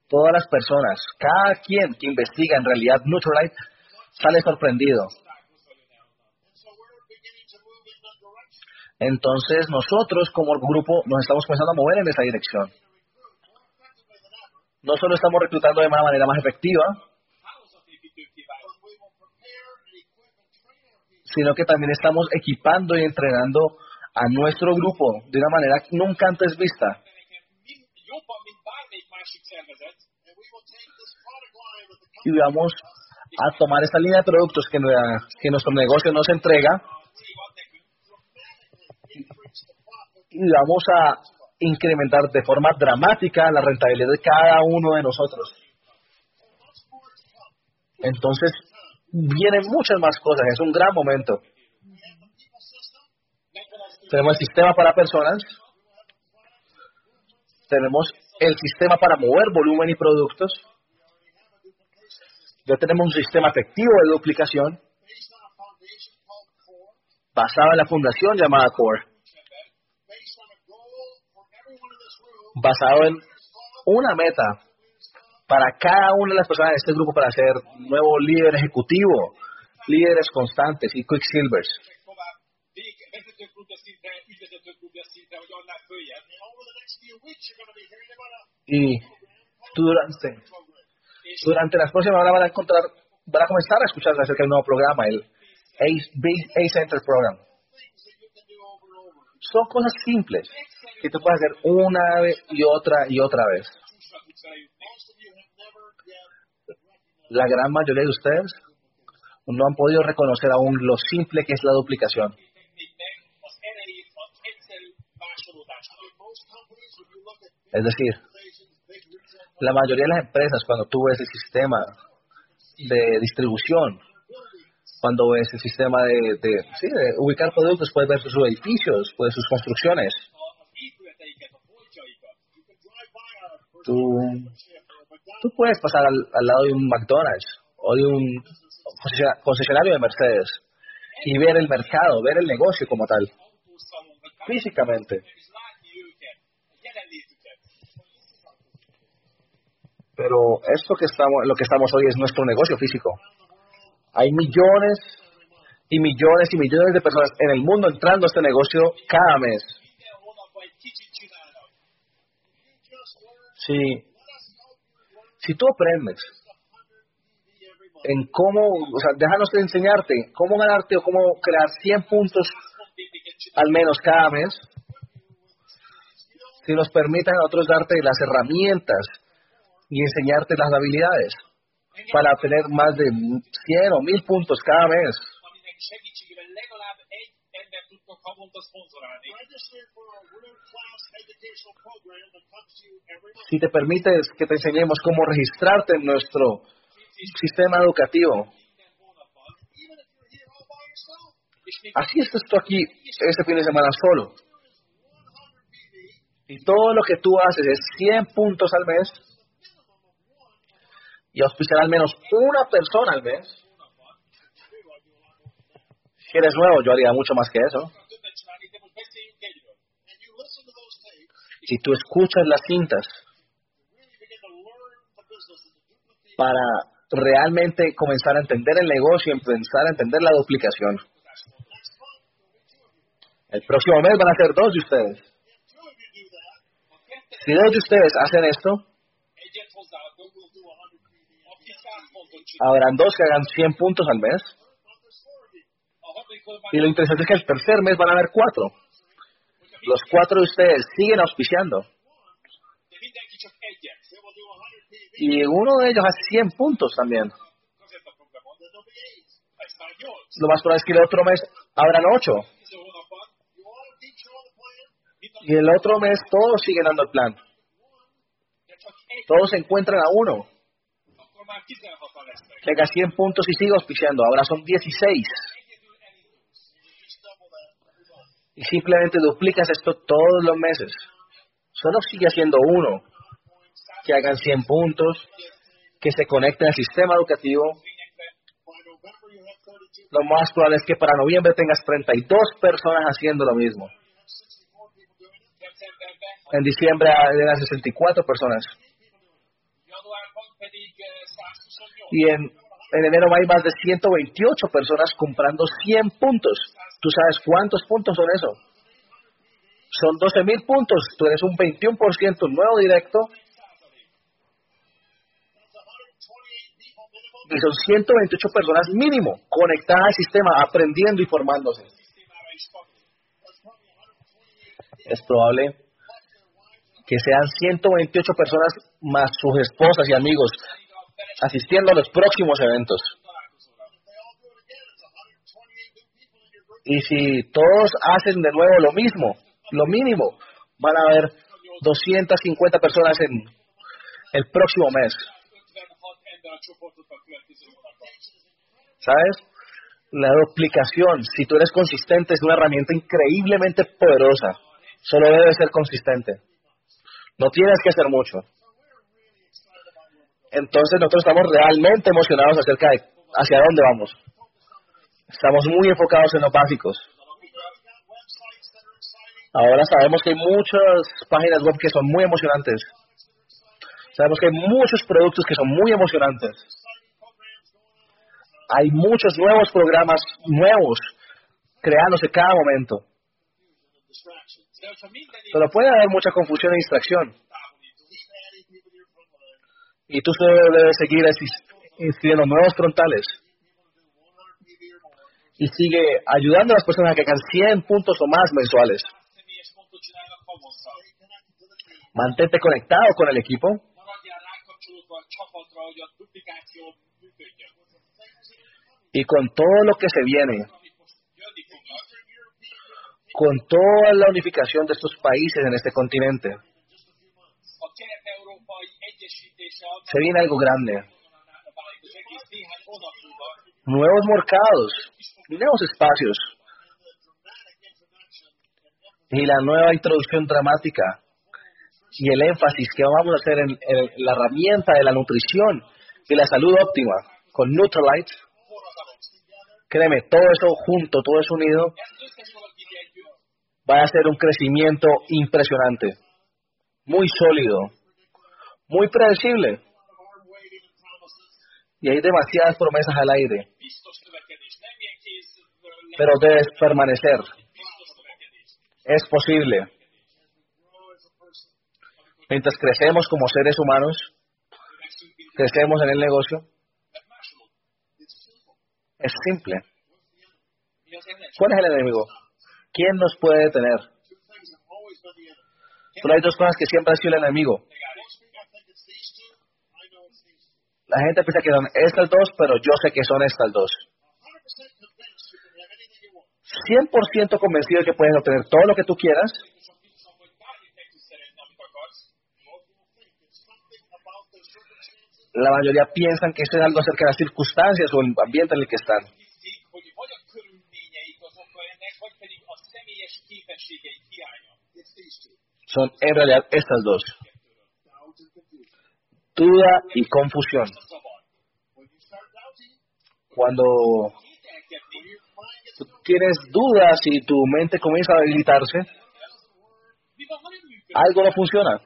Todas las personas, cada quien que investiga en realidad Nutrite, sale sorprendido. Entonces nosotros como grupo nos estamos comenzando a mover en esa dirección. No solo estamos reclutando de una manera más efectiva, sino que también estamos equipando y entrenando a nuestro grupo de una manera nunca antes vista. Y vamos a tomar esta línea de productos que, que nuestro negocio nos entrega vamos a incrementar de forma dramática la rentabilidad de cada uno de nosotros. Entonces, vienen muchas más cosas, es un gran momento. Tenemos el sistema para personas, tenemos el sistema para mover volumen y productos, ya tenemos un sistema efectivo de duplicación basado en la fundación llamada Core, basado en una meta para cada una de las personas de este grupo para ser nuevo líder ejecutivo, líderes constantes y quicksilvers. Y durante, durante las próximas horas van a encontrar, van a comenzar a escuchar acerca del nuevo programa, el A-Center Program. Son cosas simples que tú puedes hacer una vez y otra y otra vez. la gran mayoría de ustedes no han podido reconocer aún lo simple que es la duplicación. Es decir, la mayoría de las empresas, cuando tú ves el sistema de distribución, cuando ves el sistema de, de ubicar productos, puedes ver sus edificios, puedes sus construcciones. Tú Tú puedes pasar al, lado de un McDonald's o de un concesionario de Mercedes y ver el mercado, ver el negocio como tal, físicamente. Pero esto que estamos, lo que estamos hoy es nuestro negocio físico. Hay millones y millones y millones de personas en el mundo entrando a este negocio cada mes. Si, si tú aprendes en cómo, o sea, déjanos de enseñarte cómo ganarte o cómo crear 100 puntos al menos cada mes, si nos permiten a otros darte las herramientas y enseñarte las habilidades para obtener más de 100 o 1000 puntos cada mes. Si te permites que te enseñemos cómo registrarte en nuestro sistema educativo. Así estás tú aquí este fin de semana solo. Y todo lo que tú haces es 100 puntos al mes y auspiciar al menos una persona al mes. Si eres nuevo, yo haría mucho más que eso. Si tú escuchas las cintas para realmente comenzar a entender el negocio empezar a entender la duplicación. El próximo mes van a ser dos de ustedes. Si dos de ustedes hacen esto, habrán dos que hagan 100 puntos al mes. Y lo interesante es que el tercer mes van a haber cuatro. Los cuatro de ustedes siguen auspiciando. Y uno de ellos hace 100 puntos también. Lo más probable es que el otro mes habrán 8. Y el otro mes todos siguen dando el plan. Todos se encuentran a uno. Que haga 100 puntos y sigue auspiciando. Ahora son 16. Y simplemente duplicas esto todos los meses. Solo sigue haciendo uno que hagan 100 puntos, que se conecten al sistema educativo. Lo más probable es que para noviembre tengas 32 personas haciendo lo mismo. En diciembre eran 64 personas. Y en, en enero hay más de 128 personas comprando 100 puntos. ¿Tú sabes cuántos puntos son eso? Son 12 mil puntos. Tú eres un 21% nuevo directo y son 128 personas mínimo conectadas al sistema, aprendiendo y formándose. Es probable que sean 128 personas más sus esposas y amigos asistiendo a los próximos eventos. Y si todos hacen de nuevo lo mismo, lo mínimo, van a haber 250 personas en el próximo mes. ¿Sabes? La duplicación, si tú eres consistente, es una herramienta increíblemente poderosa. Solo debe ser consistente. No tienes que hacer mucho. Entonces nosotros estamos realmente emocionados acerca de hacia dónde vamos. Estamos muy enfocados en los básicos. Ahora sabemos que hay muchas páginas web que son muy emocionantes. Sabemos que hay muchos productos que son muy emocionantes. Hay muchos nuevos programas nuevos creándose cada momento. Pero puede haber mucha confusión e distracción. Y tú debes seguir inscribiendo nuevos frontales. Y sigue ayudando a las personas a que hagan 100 puntos o más mensuales. Mantente conectado con el equipo. Y con todo lo que se viene, con toda la unificación de estos países en este continente, se viene algo grande. Nuevos mercados, nuevos espacios y la nueva introducción dramática y el énfasis que vamos a hacer en, la herramienta de la nutrición y la salud óptima con Nutrilite, créeme, todo eso junto, todo eso unido, va a ser un crecimiento impresionante, muy sólido, muy predecible. Y hay demasiadas promesas al aire. Pero debes permanecer. Es posible Mientras crecemos como seres humanos, crecemos en el negocio, es simple. ¿Cuál es el enemigo? ¿Quién nos puede detener? Pero hay dos cosas que siempre han sido el enemigo. La gente piensa que son estas dos, pero yo sé que son estas dos. 100% convencido de que puedes obtener todo lo que tú quieras. La mayoría piensan que esto es algo acerca de las circunstancias o el ambiente en el que están. Son en realidad estas dos. Duda y confusión. Cuando tienes dudas y tu mente comienza a debilitarse, algo no funciona.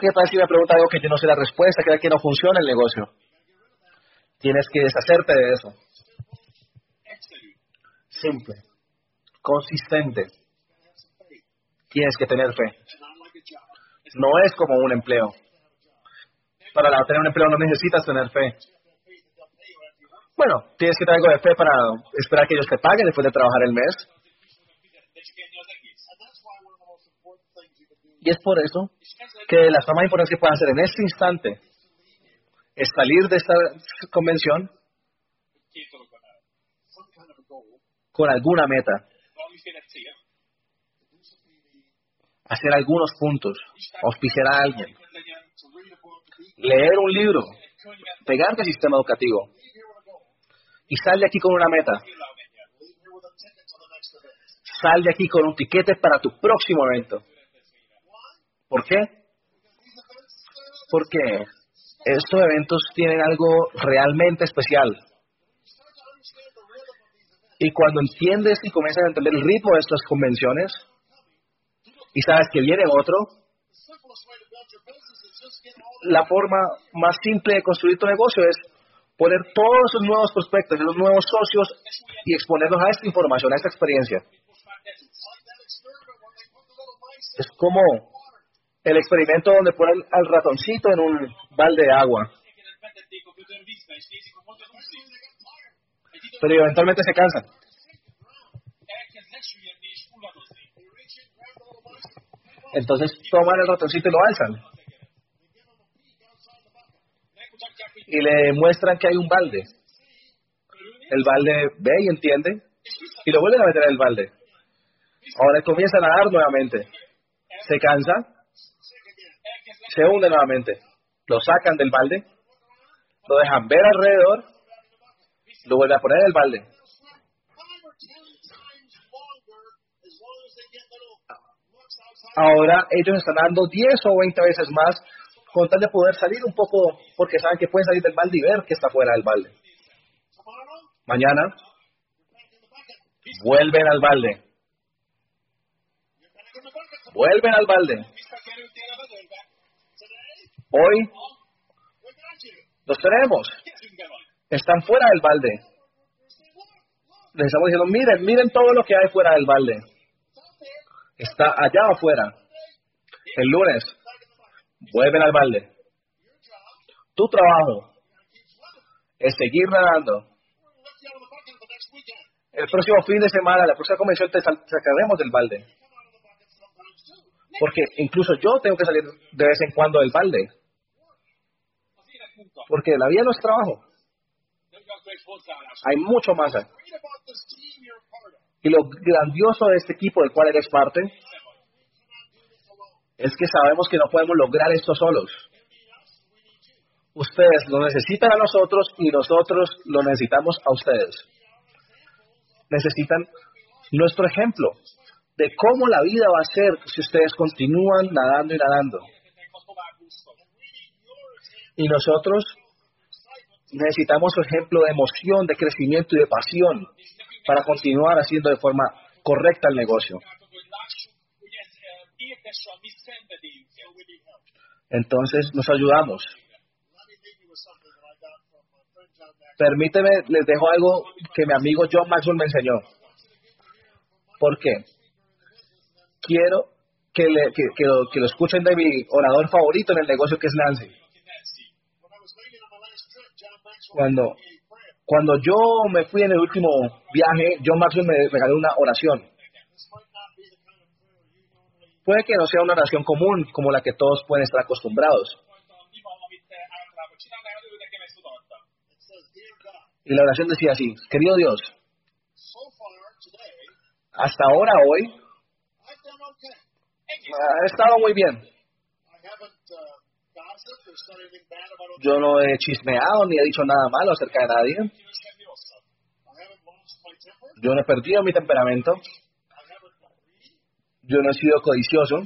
¿Qué pasa si me pregunta algo que yo no sé la respuesta, que que no funciona el negocio? Tienes que deshacerte de eso. Simple, consistente. Tienes que tener fe. No es como un empleo. Para tener un empleo no necesitas tener fe. Bueno, tienes que tener algo de fe para esperar que ellos te paguen después de trabajar el mes. Y es por eso que las más importantes que pueden hacer en este instante es salir de esta convención con alguna meta, hacer algunos puntos, auspiciar a alguien, leer un libro, pegarte al sistema educativo y sal de aquí con una meta. Sal de aquí con un tiquete para tu próximo evento. ¿Por qué? Porque estos eventos tienen algo realmente especial. Y cuando entiendes y comienzas a entender el ritmo de estas convenciones, y sabes que viene otro, la forma más simple de construir tu negocio es poner todos esos nuevos prospectos, los nuevos socios y exponerlos a esta información, a esta experiencia. Es como el experimento donde ponen al ratoncito en un balde de agua. Pero eventualmente se cansan. Entonces toman el ratoncito y lo alzan. Y le muestran que hay un balde. El balde ve y entiende y lo vuelven a meter en el balde. Ahora comienza a nadar nuevamente. Se cansa, se hunde nuevamente. Lo sacan del balde, lo dejan ver alrededor, lo vuelven a poner en el balde. Ahora ellos están dando 10 o 20 veces más con tal de poder salir un poco, porque saben que pueden salir del balde y ver que está fuera del balde. Mañana vuelven al balde. Vuelven al balde. Hoy los tenemos. Están fuera del balde. Les estamos diciendo, miren, miren todo lo que hay fuera del balde. Está allá afuera. El lunes vuelven al balde. Tu trabajo es seguir nadando. El próximo fin de semana, la próxima convención, te sacaremos del balde. Porque incluso yo tengo que salir de vez en cuando del balde. Porque la vida no es trabajo. Hay mucho más. Y lo grandioso de este equipo del cual eres parte es que sabemos que no podemos lograr esto solos. Ustedes lo necesitan a nosotros y nosotros lo necesitamos a ustedes. Necesitan nuestro ejemplo de cómo la vida va a ser si ustedes continúan nadando y nadando. Y nosotros necesitamos su ejemplo de emoción, de crecimiento y de pasión para continuar haciendo de forma correcta el negocio. Entonces nos ayudamos. Permíteme, les dejo algo que mi amigo John Maxwell me enseñó. ¿Por qué? Quiero que, le, que, que, lo, que lo escuchen de mi orador favorito en el negocio que es Nancy. Cuando, cuando yo me fui en el último viaje, John Maxwell me regaló una oración. Puede que no sea una oración común como la que todos pueden estar acostumbrados. Y la oración decía así, querido Dios, hasta ahora hoy ha estado muy bien. Yo no he chismeado ni he dicho nada malo acerca de nadie. Yo no he perdido mi temperamento. Yo no he sido codicioso.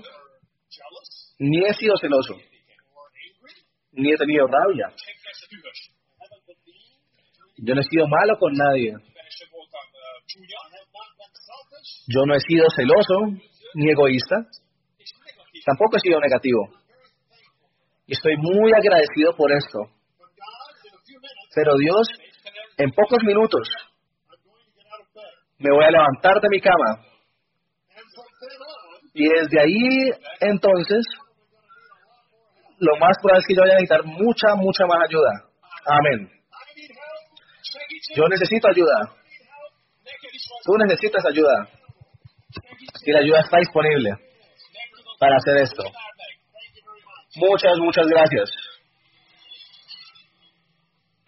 Ni he sido celoso. Ni he tenido rabia. Yo no he sido malo con nadie. Yo no he sido celoso ni egoísta. Tampoco he sido negativo. Y estoy muy agradecido por esto. Pero Dios, en pocos minutos, me voy a levantar de mi cama. Y desde ahí, entonces, lo más probable es que yo vaya a necesitar mucha, mucha más ayuda. Amén. Yo necesito ayuda. Tú necesitas ayuda. Y la ayuda está disponible para hacer esto. Muchas, muchas gracias.